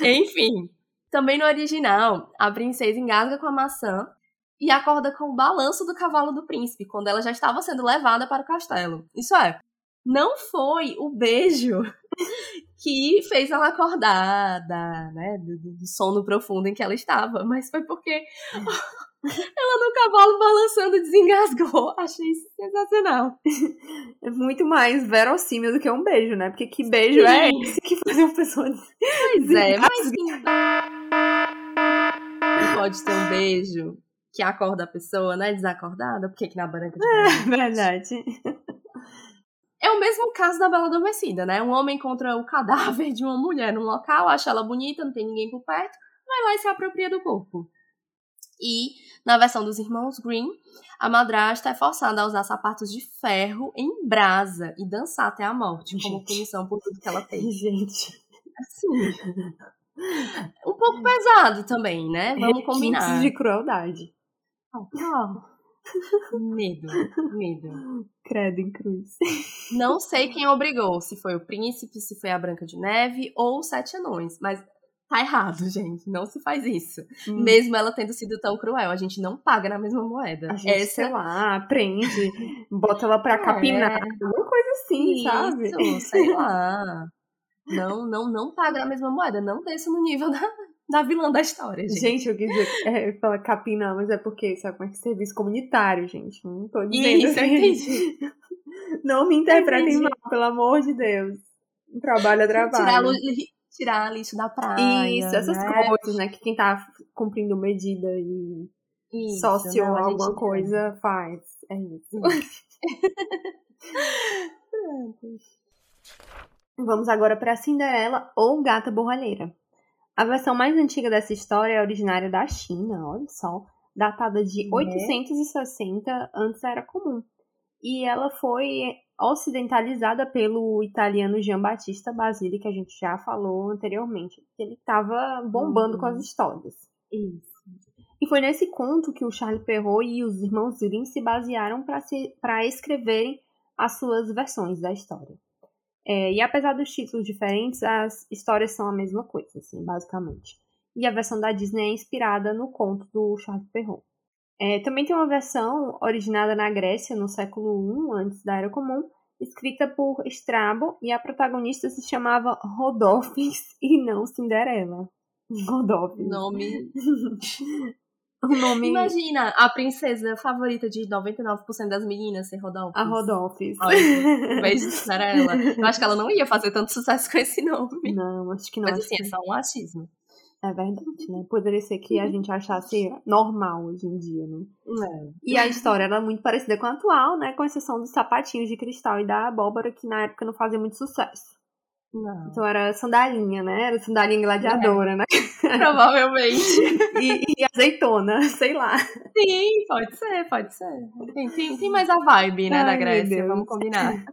Enfim. Também no original, a princesa engasga com a maçã e acorda com o balanço do cavalo do príncipe, quando ela já estava sendo levada para o castelo. Isso é, não foi o beijo que fez ela acordar da, né, do, do- sono profundo em que ela estava, mas foi porque ela no cavalo balançando desengasgou. Achei isso sensacional. É muito mais verossímil do que um beijo, né? Porque que beijo é Sim. esse que faz uma pessoa Pois é, mas pode ter um beijo que acorda a pessoa, né, desacordada, porque que na branca de Neve? Verdade. É o mesmo caso da Bela Adormecida, né? Um homem encontra o cadáver de uma mulher num local, acha ela bonita, não tem ninguém por perto, vai lá e se apropria do corpo. E, na versão dos irmãos Green, a madrasta é forçada a usar sapatos de ferro em brasa e dançar até a morte, como Gente. punição por tudo que ela fez. Gente. Assim. Um pouco pesado também, né? Vamos combinar. De crueldade. Medo, medo. Credo em cruz. Não sei quem obrigou, se foi o príncipe, se foi a Branca de Neve ou os Sete Anões, mas tá errado, gente. Não se faz isso. Hum. Mesmo ela tendo sido tão cruel, a gente não paga na mesma moeda. A gente, Essa sei lá, prende, bota ela pra É. capinar, alguma coisa assim, sabe? Isso, sei lá. Não, não, não paga na mesma moeda. Não desça no nível da, da vilã da história, gente. Gente, eu quis dizer, é, eu falo capinar, mas é porque, sabe como é que é serviço comunitário, gente? Não tô dizendo Isso, assim. entendi. Não me interpretem Entendi. mal, pelo amor de Deus. Trabalho é Tirar, trabalho. lu- tirar lixo da praia. Isso, essas né? coisas, né? Que quem tá cumprindo medida e Isso, sócio não, alguma gente- coisa faz. É isso. Vamos agora para Cinderela ou Gata Borralheira. A versão mais antiga dessa história é originária da China, olha só, datada de Né? 860 antes da Era Comum. E ela foi ocidentalizada pelo italiano Gian Battista Basile, que a gente já falou anteriormente. que Ele estava bombando Uhum. com as histórias. Isso. E foi nesse conto que o Charles Perrault e os irmãos Grimm se basearam para escreverem as suas versões da história. É, e apesar dos títulos diferentes, as histórias são a mesma coisa, assim, basicamente. E a versão da Disney é inspirada no conto do Charles Perrault. É, também tem uma versão originada na Grécia, no século I, antes da Era Comum, escrita por Strabo, e a protagonista se chamava Rodolphus e não Cinderela. Rodolphus. Nome. O nome Imagina a princesa favorita de 99% das meninas ser Rodolfo. a Rodolphus. Olha, beijo de Cinderela. Eu acho que ela não ia fazer tanto sucesso com esse nome. Não, acho que não. Mas assim, que- é só um achismo. É verdade, né? Poderia ser que a gente achasse normal hoje em dia, né? É. E a história era muito parecida com a atual, né? Com exceção dos sapatinhos de cristal e da abóbora, que na época não fazia muito sucesso. Não. Então era sandalinha, né? Era sandalinha gladiadora, né? Provavelmente. E, e azeitona, sei lá. Sim, pode ser, pode ser. Tem, tem, tem mais a vibe, né, da Ai, meu Grécia. Vamos combinar.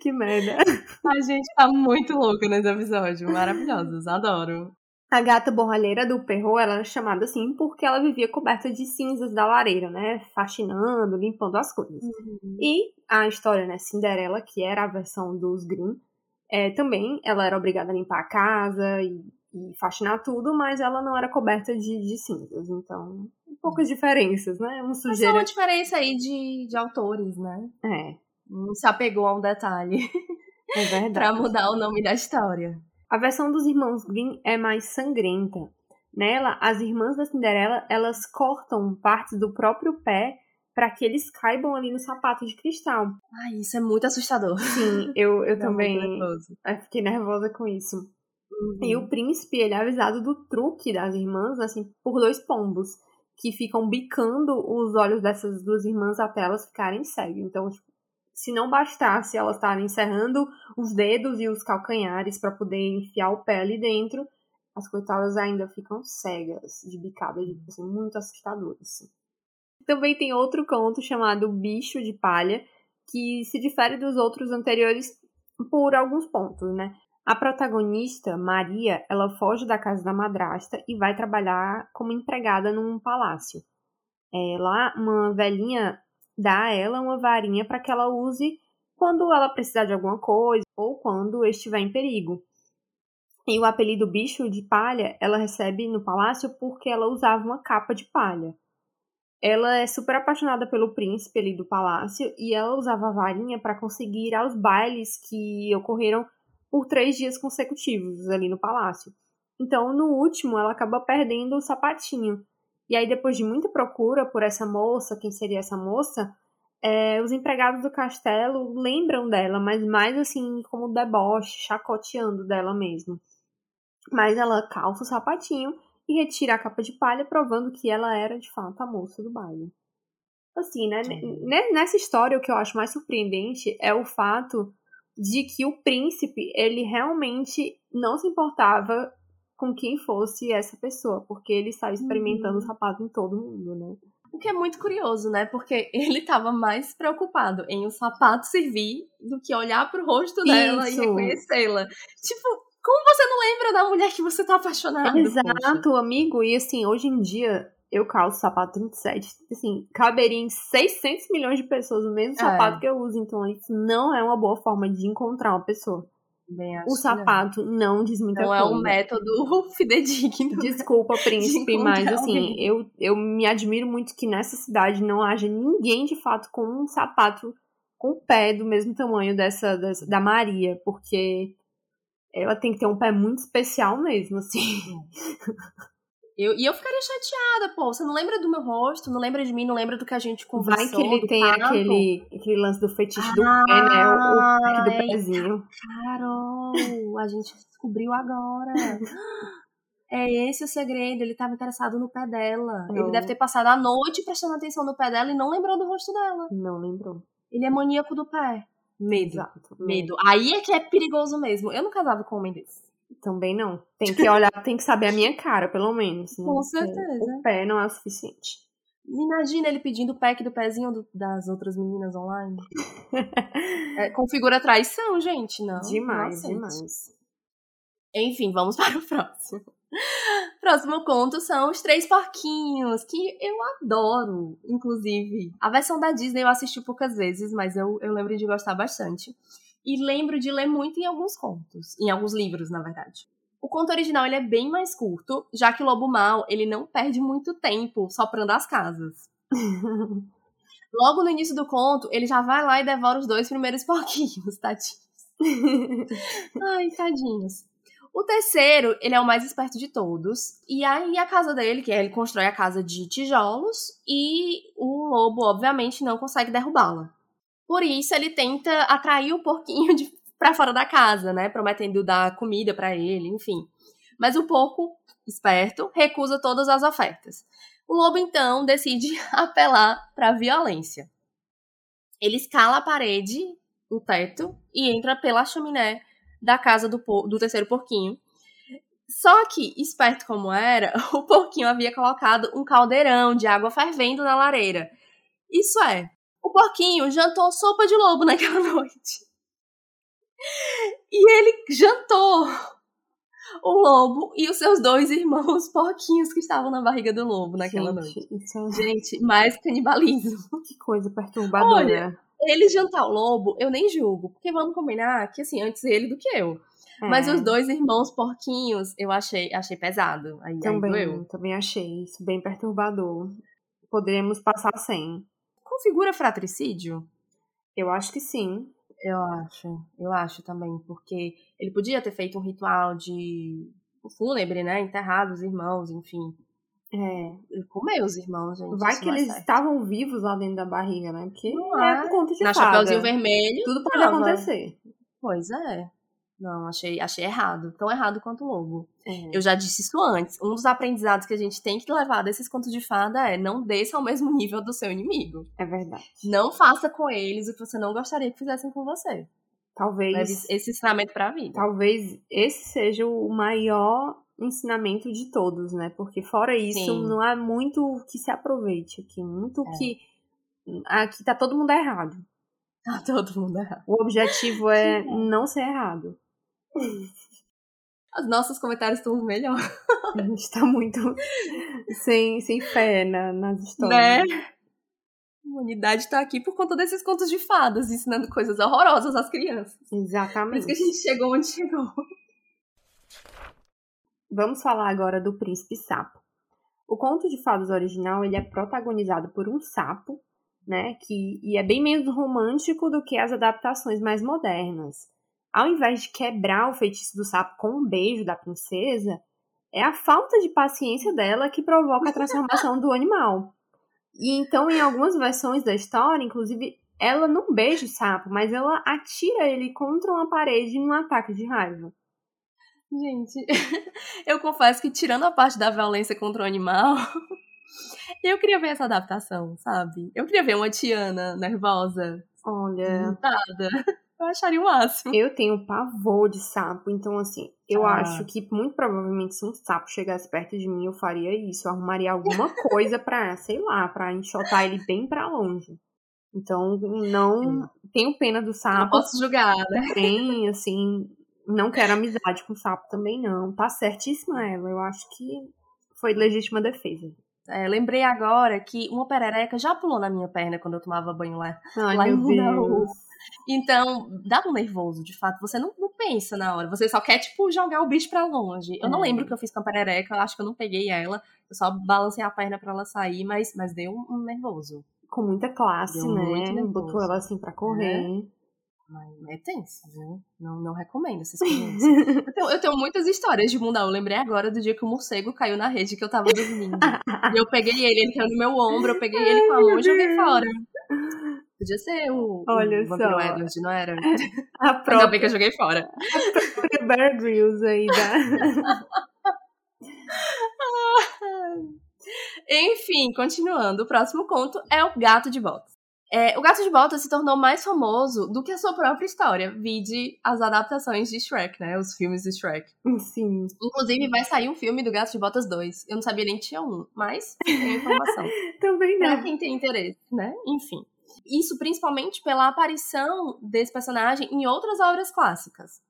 Que merda. A gente tá muito louco nesse episódio. Maravilhosos, adoro. A gata borralheira do ela era chamada assim porque ela vivia coberta de cinzas da lareira, né? Faxinando, limpando as coisas. E a história, né, Cinderela, que era a versão dos Grimm, é, também ela era obrigada a limpar a casa e, e faxinar tudo, mas ela não era coberta de, de cinzas. Então, poucas diferenças, né? Uma Mas só sujeira. uma diferença aí de, de autores, né? É, Não se apegou a um detalhe é verdade. pra mudar o nome da história. A versão dos irmãos Grimm é mais sangrenta. Nela, as irmãs da Cinderela, elas cortam partes do próprio pé para que eles caibam ali no sapato de cristal. Ai, isso é muito assustador. Sim, eu, eu também eu fiquei nervosa com isso. E o príncipe, ele é avisado do truque das irmãs, assim, por dois pombos, que ficam bicando os olhos dessas duas irmãs até elas ficarem cegas. Então, tipo, se não bastasse elas estarem encerrando os dedos e os calcanhares para poder enfiar o pé ali dentro, as coitadas ainda ficam cegas de bicada, tipo, assim, muito assustador isso. Também tem outro conto chamado Bicho de Palha, que se difere dos outros anteriores por alguns pontos, né? A protagonista, Maria, ela foge da casa da madrasta e vai trabalhar como empregada num palácio. É, lá, uma velhinha dá a ela uma varinha para que ela use quando ela precisar de alguma coisa ou quando estiver em perigo. E o apelido bicho de palha ela recebe no palácio porque ela usava uma capa de palha. Ela é super apaixonada pelo príncipe ali do palácio e ela usava a varinha para conseguir ir aos bailes que ocorreram por três dias consecutivos ali no palácio. Então, no último, ela acaba perdendo o sapatinho. E aí, depois de muita procura por essa moça, quem seria essa moça, é, os empregados do castelo lembram dela, mas mais assim como deboche, chacoteando dela mesmo. Mas ela calça o sapatinho e retira a capa de palha, provando que ela era de fato a moça do baile. Assim, né? Nessa história, o que eu acho mais surpreendente é o fato de que o príncipe, ele realmente não se importava com quem fosse essa pessoa, porque ele estava experimentando uhum. o sapato em todo mundo, né? O que é muito curioso, né? Porque ele estava mais preocupado em o sapato servir do que olhar pro rosto dela Isso. e reconhecê-la. Tipo, como você não lembra da mulher que você tá apaixonado? Exato, poxa? amigo. E assim, hoje em dia, eu calço sapato 37. Assim, caberia em 600 milhões de pessoas o mesmo é. sapato que eu uso. Então, isso não é uma boa forma de encontrar uma pessoa. o sapato não. não diz muita não coisa. Não é um método fidedigno. Desculpa, príncipe, mas assim, eu, eu me admiro muito que nessa cidade não haja ninguém de fato com um sapato com o pé do mesmo tamanho dessa, dessa da Maria, porque ela tem que ter um pé muito especial mesmo, assim. Eu, e eu ficaria chateada, pô. Você não lembra do meu rosto, não lembra de mim, não lembra do que a gente conversou. Vai que ele tem aquele, aquele lance do fetiche ah, do pé, né? O, o do é, pezinho. Carol, a gente descobriu agora. É esse o segredo. Ele estava interessado no pé dela. Não. Ele deve ter passado a noite prestando atenção no pé dela e não lembrou do rosto dela. Não lembrou. Ele é maníaco do pé. Medo. Exato. Medo. Aí é que é perigoso mesmo. Eu não casava com um homem desse. Também não. Tem que olhar, tem que saber a minha cara, pelo menos. Né? Com certeza. O pé não é o suficiente. Imagina ele pedindo o pack do pezinho do, das outras meninas online. é, configura traição, gente, não. Demais, não demais. Enfim, vamos para o próximo. Próximo conto são Os Três Porquinhos, que eu adoro, inclusive. A versão da Disney eu assisti poucas vezes, mas eu, eu lembro de gostar bastante e lembro de ler muito em alguns contos, em alguns livros, na verdade. O conto original ele é bem mais curto, já que o Lobo Mal ele não perde muito tempo soprando as casas. Logo no início do conto, ele já vai lá e devora os dois primeiros porquinhos, tadinhos. Ai, tadinhos. O terceiro, ele é o mais esperto de todos. E aí a casa dele, que é, ele constrói a casa de tijolos e o lobo, obviamente, não consegue derrubá-la. Por isso, ele tenta atrair o porquinho de, pra fora da casa, né? Prometendo dar comida para ele, enfim. Mas o porco, esperto, recusa todas as ofertas. O lobo, então, decide apelar para violência. Ele escala a parede, o teto, e entra pela chaminé da casa do, do terceiro porquinho. Só que, esperto como era, o porquinho havia colocado um caldeirão de água fervendo na lareira. Isso é, o porquinho jantou sopa de lobo naquela noite. E ele jantou o lobo e os seus dois irmãos porquinhos que estavam na barriga do lobo naquela gente, noite. É... Gente, mais canibalismo. Que coisa perturbadora. Olha, ele jantar o lobo, eu nem julgo, porque vamos combinar que assim, antes ele do que eu. É. Mas os dois irmãos porquinhos, eu achei, achei pesado. Aí, também, aí também achei isso bem perturbador. Poderíamos passar sem configura fratricídio? Eu acho que sim. Eu acho, eu acho também, porque ele podia ter feito um ritual de fúnebre, né? Enterrado os irmãos, enfim. É. Ele comeu os irmãos, gente. Vai que eles estavam vivos lá dentro da barriga, né? Porque não é, é por conta de Na fada. Chapeuzinho Vermelho. Tudo pode acontecer. Pois é. Não, achei, achei errado. Tão errado quanto o lobo. É. Eu já disse isso antes. Um dos aprendizados que a gente tem que levar desses contos de fada é não desça ao mesmo nível do seu inimigo. É verdade. Não faça com eles o que você não gostaria que fizessem com você. Talvez. Leve esse ensinamento pra vida. Talvez esse seja o maior ensinamento de todos, né? Porque fora isso, Sim. não há muito que se aproveite aqui. Muito é. que. Aqui tá todo mundo errado. Tá todo mundo errado. O objetivo é não ser errado. Os nossos comentários estão melhor. A gente tá muito sem, sem fé na, nas histórias. Né? A humanidade tá aqui por conta desses contos de fadas, ensinando coisas horrorosas às crianças. Por Exatamente. isso que a gente chegou onde chegou. Vamos falar agora do Príncipe Sapo. O conto de fadas original ele é protagonizado por um sapo, né? Que, e é bem menos romântico do que as adaptações mais modernas. Ao invés de quebrar o feitiço do sapo com um beijo da princesa, é a falta de paciência dela que provoca a transformação do animal. E então, em algumas versões da história, inclusive, ela não beija o sapo, mas ela atira ele contra uma parede em um ataque de raiva. Gente, eu confesso que tirando a parte da violência contra o animal, eu queria ver essa adaptação, sabe? Eu queria ver uma Tiana nervosa, Olha, mutada. Eu acharia o máximo. eu tenho pavor de sapo, então assim, eu Ah. acho que muito provavelmente se um sapo chegasse perto de mim, eu faria isso. Eu arrumaria alguma coisa pra, sei lá, pra enxotar ele bem pra longe. Então, não tenho pena do Não sapo. posso julgar, né? Tem, assim, não quero amizade com o sapo também, não. Tá certíssima ela. Eu acho que foi legítima defesa. É, lembrei agora que uma perereca já pulou na minha perna quando eu tomava banho lá. Ai, Lá em Mundaú. Então, dá um nervoso, de fato. Você não, não pensa na hora. Você só quer, tipo, jogar o bicho pra longe. Eu não É. lembro o que eu fiz com a perereca. Eu acho que eu não peguei ela. Eu só balancei a perna pra ela sair, mas, mas deu um, nervoso. Com muita classe, Deu né? Botou ela assim pra correr. Mas é tenso, viu? Não, não recomendo essa experiência. eu, tenho, eu tenho muitas histórias de Mundaú. Eu lembrei agora do dia que o morcego caiu na rede que eu tava dormindo. e eu peguei ele, ele caiu no meu ombro, eu peguei ele com a mão e joguei fora. Podia ser o, Olha o Vampiro só. Edward, não era? A Ainda bem própria que eu joguei fora. Bear Grylls aí da... Enfim, continuando, o próximo conto é o Gato de Botas. É, o Gato de Botas se tornou mais famoso do que a sua própria história, vide as adaptações de Shrek, né? Os filmes de Shrek. Sim. Inclusive, vai sair um filme do Gato de Botas 2. Eu não sabia nem que tinha um, mas tem informação. Também pra não. quem tem interesse, né? Enfim. Isso principalmente pela aparição desse personagem em outras obras clássicas.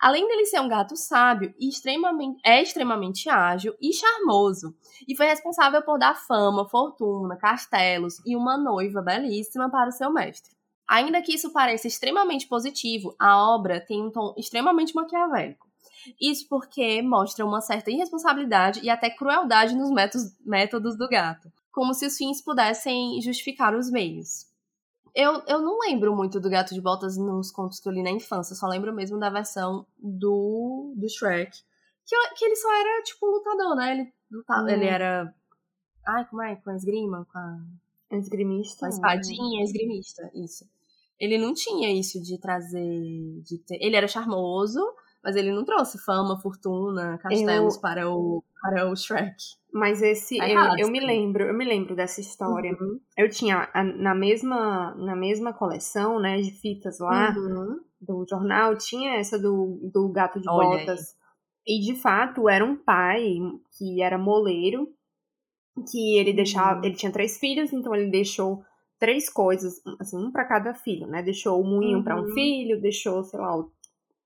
Além dele ser um gato sábio, extremamente, é extremamente ágil e charmoso, e foi responsável por dar fama, fortuna, castelos e uma noiva belíssima para o seu mestre. Ainda que isso pareça extremamente positivo, a obra tem um tom extremamente maquiavélico. Isso porque mostra uma certa irresponsabilidade e até crueldade nos métodos do gato, como se os fins pudessem justificar os meios. Eu, eu não lembro muito do Gato de Botas nos contos que eu li na infância, só lembro mesmo da versão do, do Shrek. Que, eu- que ele só era, tipo, um lutador, né? Ele, lutava, Hum. ele era. Ai, como é? Com a esgrima? Com a, Esgrimista. com a espadinha, esgrimista, isso. Ele não tinha isso de trazer. De ter, ele era charmoso, mas ele não trouxe fama, fortuna, castelos para, o, para o Shrek. Mas esse, Tá eu, errado, eu me sim. lembro, eu me lembro dessa história. Uhum. Eu tinha a- na mesma, na mesma coleção, né, de fitas lá Uhum. do jornal, tinha essa do, do gato de Olha botas. E de fato era um pai que era moleiro, que ele deixava, Uhum. ele tinha três filhos, então ele deixou três coisas, assim, um para cada filho, né? Deixou o moinho para um Uhum. filho, deixou, sei lá, o,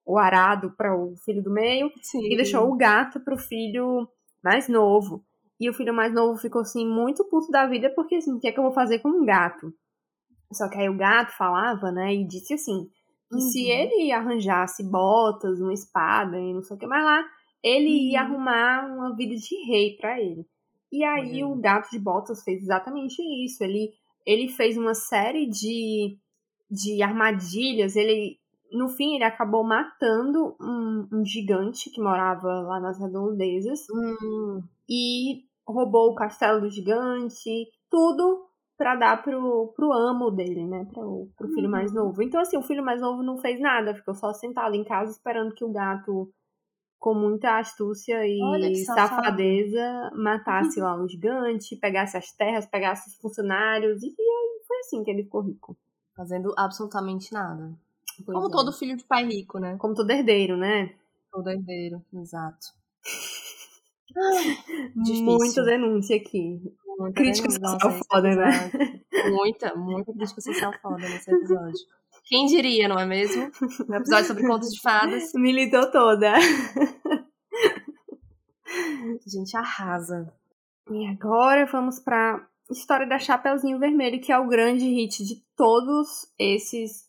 o arado para o filho do meio Sim. e deixou o gato pro filho mais novo. E o filho mais novo ficou assim muito puto da vida porque assim, o que é que eu vou fazer com um gato? Só que aí o gato falava, né, e disse assim, que se Uhum. ele arranjasse botas, uma espada e não sei o que mais lá, ele ia Uhum. arrumar uma vida de rei pra ele. E aí aí. o gato de botas fez exatamente isso. Ele, ele fez uma série de, de armadilhas. Ele, no fim, ele acabou matando um, um gigante que morava lá nas redondezas Hum, e roubou o castelo do gigante, tudo pra dar pro, pro amo dele, né? Pro, pro filho Uhum. mais novo. Então, assim, o filho mais novo não fez nada, ficou só sentado em casa esperando que o gato, com muita astúcia e safadeza, matasse lá o gigante, pegasse as terras, pegasse os funcionários, e aí foi assim que ele ficou rico. fazendo absolutamente nada. Pois Como é. todo filho de pai rico, né? Como todo herdeiro, né? Todo herdeiro, exato. Muita denúncia aqui. Muita Crítica denúncia, social foda, né? Muita, muita crítica social foda nesse episódio. Quem diria, não é mesmo? Um episódio sobre contos de fadas. Militou toda. A gente arrasa. E agora vamos pra história da Chapeuzinho Vermelho, que é o grande hit de todos esses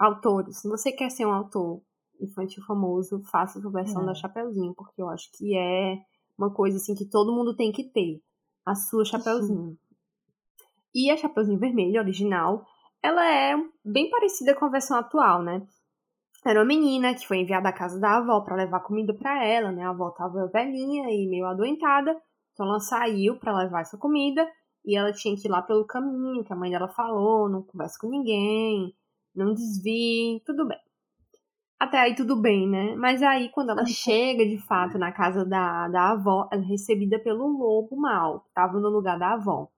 autores. Se você quer ser um autor infantil famoso, faça sua versão é. da Chapeuzinho, porque eu acho que é uma coisa assim que todo mundo tem que ter. A sua Chapeuzinho. E a Chapeuzinho Vermelho, original, ela é bem parecida com a versão atual, né? Era uma menina que foi enviada à casa da avó para levar comida para ela, né? A avó tava velhinha e meio adoentada, então ela saiu para levar essa comida e ela tinha que ir lá pelo caminho que a mãe dela falou, não conversa com ninguém, não desvie, tudo bem. Até aí tudo bem, né? Mas aí quando ela chega de fato na casa da, da avó, ela é recebida pelo lobo mal, que estava no lugar da avó.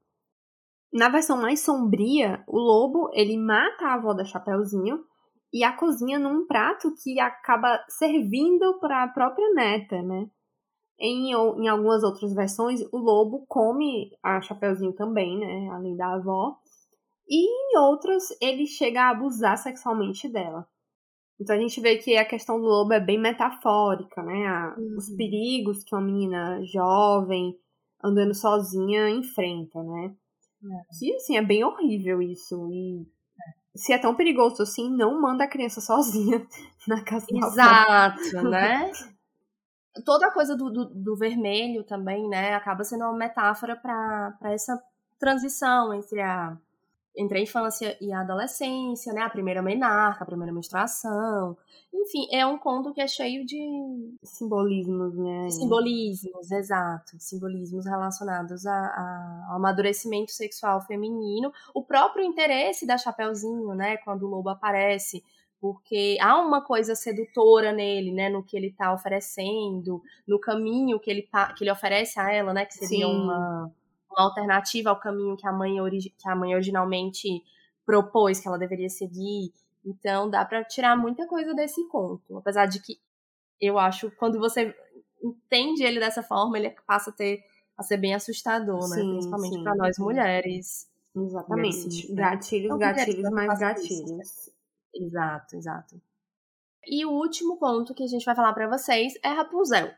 Na versão mais sombria, o lobo ele mata a avó da Chapeuzinho e a cozinha num prato que acaba servindo para a própria neta, né? Em, em algumas outras versões, o lobo come a Chapeuzinho também, né? Além da avó. E em outras, ele chega a abusar sexualmente dela. Então a gente vê que a questão do lobo é bem metafórica, né? A, uhum. Os perigos que uma menina jovem, andando sozinha, enfrenta, né? É. Que, assim, é bem horrível isso. E se é tão perigoso assim, não manda a criança sozinha na casa Exato, né? toda a coisa do, do, do, vermelho também, né, acaba sendo uma metáfora para essa transição entre a, entre a infância e a adolescência, né, a primeira menarca, a primeira menstruação. Enfim, é um conto que é cheio de simbolismos, né? Simbolismos, exato. Simbolismos relacionados a, a, ao amadurecimento sexual feminino. O próprio interesse da Chapeuzinho, né, quando o lobo aparece porque há uma coisa sedutora nele, né, no que ele está oferecendo, no caminho que ele, que ele oferece a ela, né, que seria uma, uma alternativa ao caminho que a mãe que a mãe originalmente propôs que ela deveria seguir. Então dá para tirar muita coisa desse conto, apesar de que eu acho quando você entende ele dessa forma, ele passa a ter a ser bem assustador, né, sim, principalmente para nós mulheres. Exatamente. Gatilhos, gatilhos, mais gatilhos. Exato, exato. E o último ponto que a gente vai falar para vocês é Rapunzel.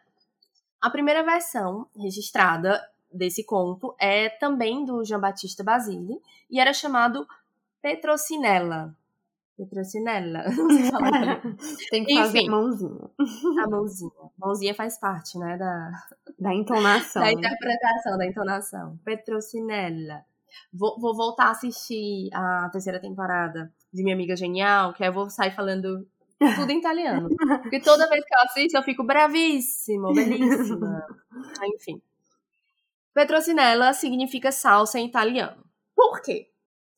A primeira versão registrada desse conto é também do Jean Baptiste Basile e era chamado Petrocinella. Petrocinella. Tem que fazer a mãozinha. A mãozinha. Mãozinha faz parte, né, da... Da entonação. Da interpretação, da entonação. Petrocinella. Vou, vou voltar a assistir a terceira temporada de Minha Amiga Genial, que aí eu vou sair falando tudo em italiano. Porque toda vez que eu assisto, eu fico bravíssimo, belíssima. Enfim. Petrocinella significa salsa em italiano. Por quê?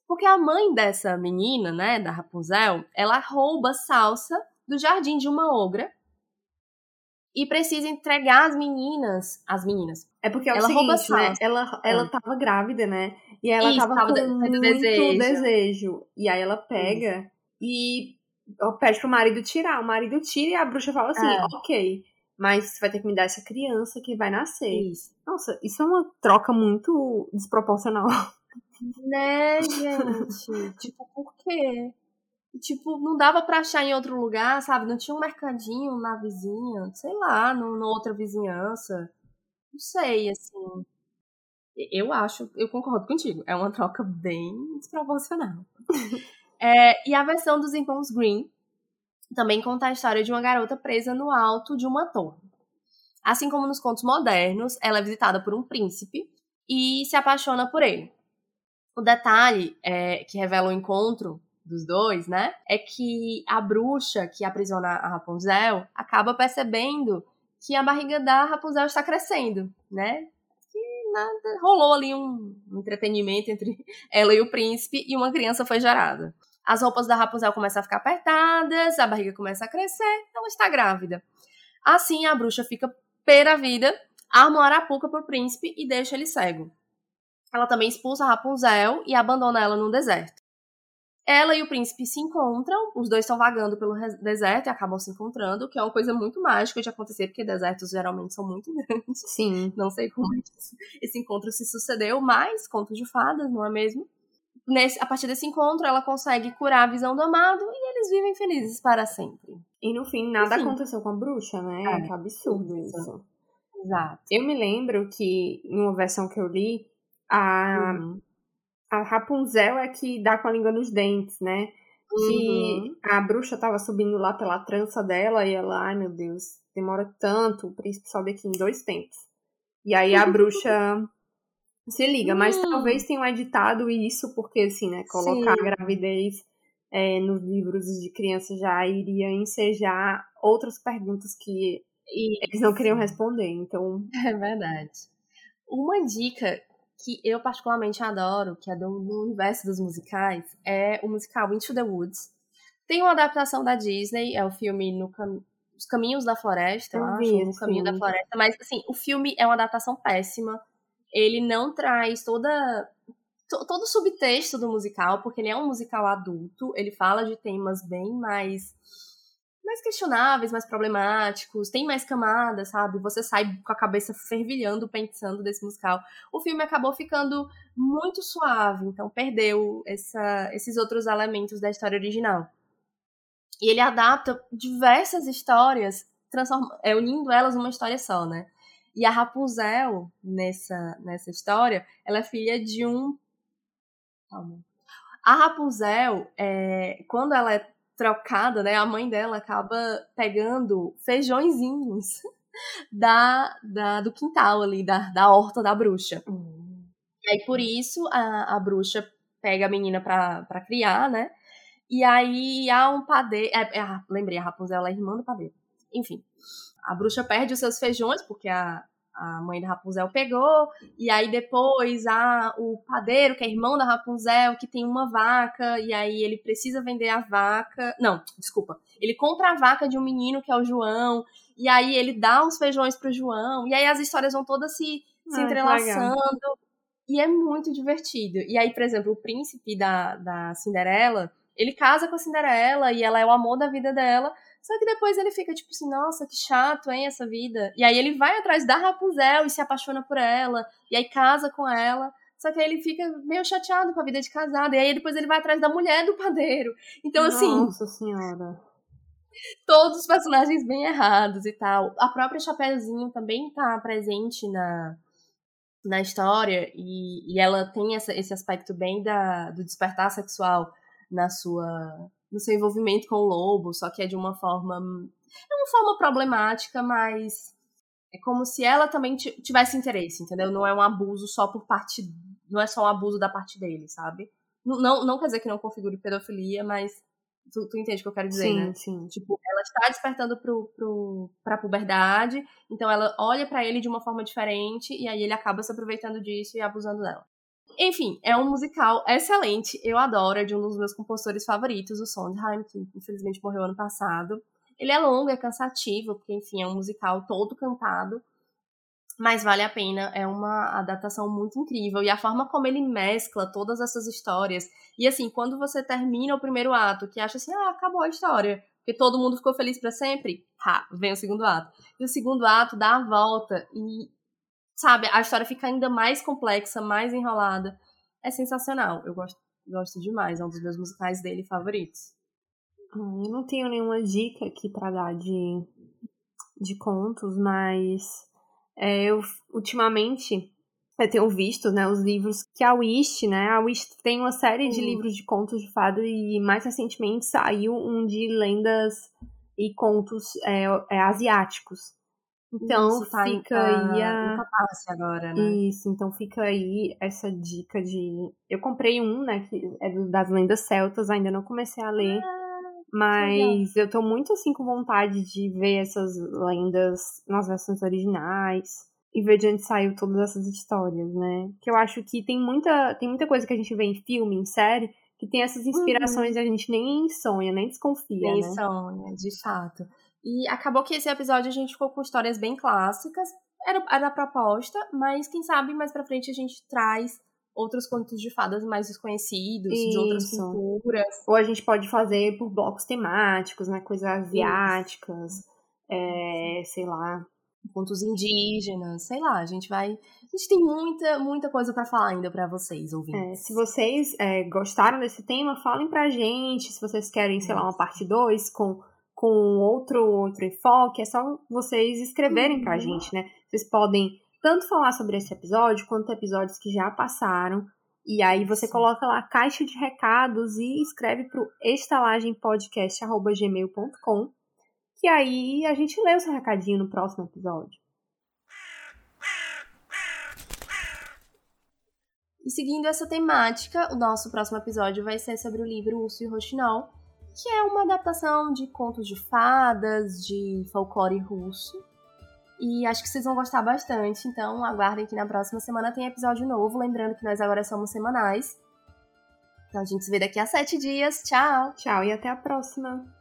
Porque a mãe dessa menina, né, da Rapunzel, ela rouba salsa do jardim de uma ogra e precisa entregar as meninas, as meninas. É porque é ela seguinte, rouba salsa. Né? Ela, ela é. tava grávida, né? E ela Isso, tava, tava com muito desejo. desejo. E aí ela pega Isso. e pede pro marido tirar. O marido tira e a bruxa fala assim, é. ok, mas você vai ter que me dar essa criança que vai nascer. Isso. Nossa, isso é uma troca muito desproporcional. Né, gente? tipo, por quê? Tipo, não dava pra achar em outro lugar, sabe? Não tinha um mercadinho na vizinha, sei lá, numa outra vizinhança. Não sei, assim. Eu acho, eu concordo contigo. É uma troca bem desproporcional. é, e a versão dos irmãos Green também conta a história de uma garota presa no alto de uma torre. Assim como nos contos modernos, ela é visitada por um príncipe e se apaixona por ele. O detalhe é, que revela o encontro dos dois, né? É que a bruxa que aprisiona a Rapunzel acaba percebendo que a barriga da Rapunzel está crescendo, né? nada, rolou ali um, entretenimento entre ela e o príncipe e uma criança foi gerada. As roupas da Rapunzel começam a ficar apertadas, a barriga começa a crescer, ela está grávida. Assim, a bruxa fica pera vida, arma uma arapuca pro príncipe e deixa ele cego. Ela também expulsa a Rapunzel e abandona ela no deserto. Ela e o príncipe se encontram, os dois estão vagando pelo deserto e acabam se encontrando, que é uma coisa muito mágica de acontecer, porque desertos geralmente são muito grandes. Sim. Não sei como esse encontro se sucedeu, mas contos de fadas, não é mesmo? Nesse, a partir desse encontro, ela consegue curar a visão do amado e eles vivem felizes para sempre. E no fim, nada aconteceu com a bruxa, né? É, que absurdo isso. isso. Exato. Eu me lembro que, em uma versão que eu li, a, uhum. a Rapunzel é que dá com a língua nos dentes, né? Que uhum. a bruxa tava subindo lá pela trança dela e ela, ai meu Deus, demora tanto, o príncipe sobe aqui em dois tempos. E aí a bruxa se liga, mas hum. talvez tenham editado isso porque, assim, né, colocar Sim. a gravidez é, nos livros de criança já iria ensejar outras perguntas que isso. eles não queriam responder, então... É verdade. Uma dica que eu particularmente adoro, que é do, do universo dos musicais, é o musical Into the Woods. Tem uma adaptação da Disney, é o filme no cam Os Caminhos da Floresta, eu, eu acho, No Caminho da Floresta, mas assim, o filme é uma adaptação péssima. Ele não traz toda todo o subtexto do musical, porque ele é um musical adulto, ele fala de temas bem mais mais questionáveis, mais problemáticos, tem mais camadas, sabe? Você sai com a cabeça fervilhando pensando desse musical. O filme acabou ficando muito suave, então perdeu essa, esses outros elementos da história original. E ele adapta diversas histórias, transforma, é, unindo elas numa história só, né? E a Rapunzel, nessa, nessa história, ela é filha de um. Calma. A Rapunzel, é, quando ela é trocada, né? A mãe dela acaba pegando feijõezinhos da, da, do quintal ali, da, da horta da bruxa. E aí, por isso, a, a bruxa pega a menina pra, pra criar, né? E aí há um padeiro. É, é, lembrei, a Rapunzel é irmã do padeiro. Enfim. A bruxa perde os seus feijões, porque a, a mãe da Rapunzel pegou, e aí depois há o padeiro, que é irmão da Rapunzel, que tem uma vaca, e aí ele precisa vender a vaca. Não, desculpa. Ele compra a vaca de um menino que é o João, e aí ele dá uns feijões pro João, e aí as histórias vão todas se, se entrelaçando. E é muito divertido. E aí, por exemplo, o príncipe da, da Cinderela, ele casa com a Cinderela e ela é o amor da vida dela. Só que depois ele fica tipo assim, nossa, que chato, hein, essa vida. E aí ele vai atrás da Rapunzel e se apaixona por ela, e aí casa com ela. Só que aí ele fica meio chateado com a vida de casado. E aí depois ele vai atrás da mulher do padeiro. Então, nossa assim. Nossa senhora. Todos os personagens bem errados e tal. A própria Chapeuzinho também tá presente na, na história. E, e ela tem essa, esse aspecto bem da, do despertar sexual na sua no seu envolvimento com o lobo, só que é de uma forma. É uma forma problemática, mas é como se ela também tivesse interesse, entendeu? Não é um abuso só por parte. Não é só um abuso da parte dele, sabe? Não, não, não quer dizer que não configure pedofilia, mas tu, tu entende o que eu quero dizer, sim, né? Sim. Tipo, ela está despertando pro, pro, pra puberdade, então ela olha para ele de uma forma diferente, e aí ele acaba se aproveitando disso e abusando dela. Enfim, é um musical excelente. Eu adoro, é de um dos meus compositores favoritos, o Sondheim, que infelizmente morreu ano passado. Ele é longo, é cansativo, porque, enfim, é um musical todo cantado. Mas vale a pena, é uma adaptação muito incrível. E a forma como ele mescla todas essas histórias. E assim, quando você termina o primeiro ato, que acha assim, ah, acabou a história, porque todo mundo ficou feliz para sempre, ha, vem o segundo ato. E o segundo ato dá a volta e sabe, a história fica ainda mais complexa, mais enrolada. É sensacional. Eu gosto, gosto demais. É um dos meus musicais dele favoritos. Eu não tenho nenhuma dica aqui para dar de, de contos, mas é, eu ultimamente eu tenho visto né, os livros que a Wish, né? A Wish tem uma série de livros de contos de fada e mais recentemente saiu um de lendas e contos é, é, asiáticos. Então Isso, tá fica aí a. agora, né? Isso, então fica aí essa dica de. Eu comprei um, né? Que é das lendas celtas, ainda não comecei a ler. Ah, mas eu tô muito assim com vontade de ver essas lendas nas versões originais e ver de onde saiu todas essas histórias, né? Que eu acho que tem muita, tem muita coisa que a gente vê em filme, em série, que tem essas inspirações uhum. e a gente nem sonha, nem desconfia, nem né? sonha, de fato. E acabou que esse episódio a gente ficou com histórias bem clássicas. Era, era a proposta, mas quem sabe mais pra frente a gente traz outros contos de fadas mais desconhecidos, Isso. de outras culturas. Ou a gente pode fazer por blocos temáticos, né? Coisas asiáticas, é, sei lá. contos indígenas, sei lá, a gente vai. A gente tem muita, muita coisa para falar ainda para vocês, ouvintes. É, se vocês é, gostaram desse tema, falem pra gente. Se vocês querem, sei lá, uma parte 2 com, com outro, outro enfoque, é só vocês escreverem pra uhum. gente, né? Vocês podem tanto falar sobre esse episódio quanto episódios que já passaram. E aí você Sim. coloca lá a caixa de recados e escreve pro estalagempodcast.gmail.com que aí a gente lê o seu recadinho no próximo episódio. E seguindo essa temática, o nosso próximo episódio vai ser sobre o livro Urso e Roxinol, que é uma adaptação de contos de fadas, de folclore russo. E acho que vocês vão gostar bastante, então aguardem que na próxima semana tem episódio novo. Lembrando que nós agora somos semanais. Então a gente se vê daqui a sete dias. Tchau! Tchau e até a próxima!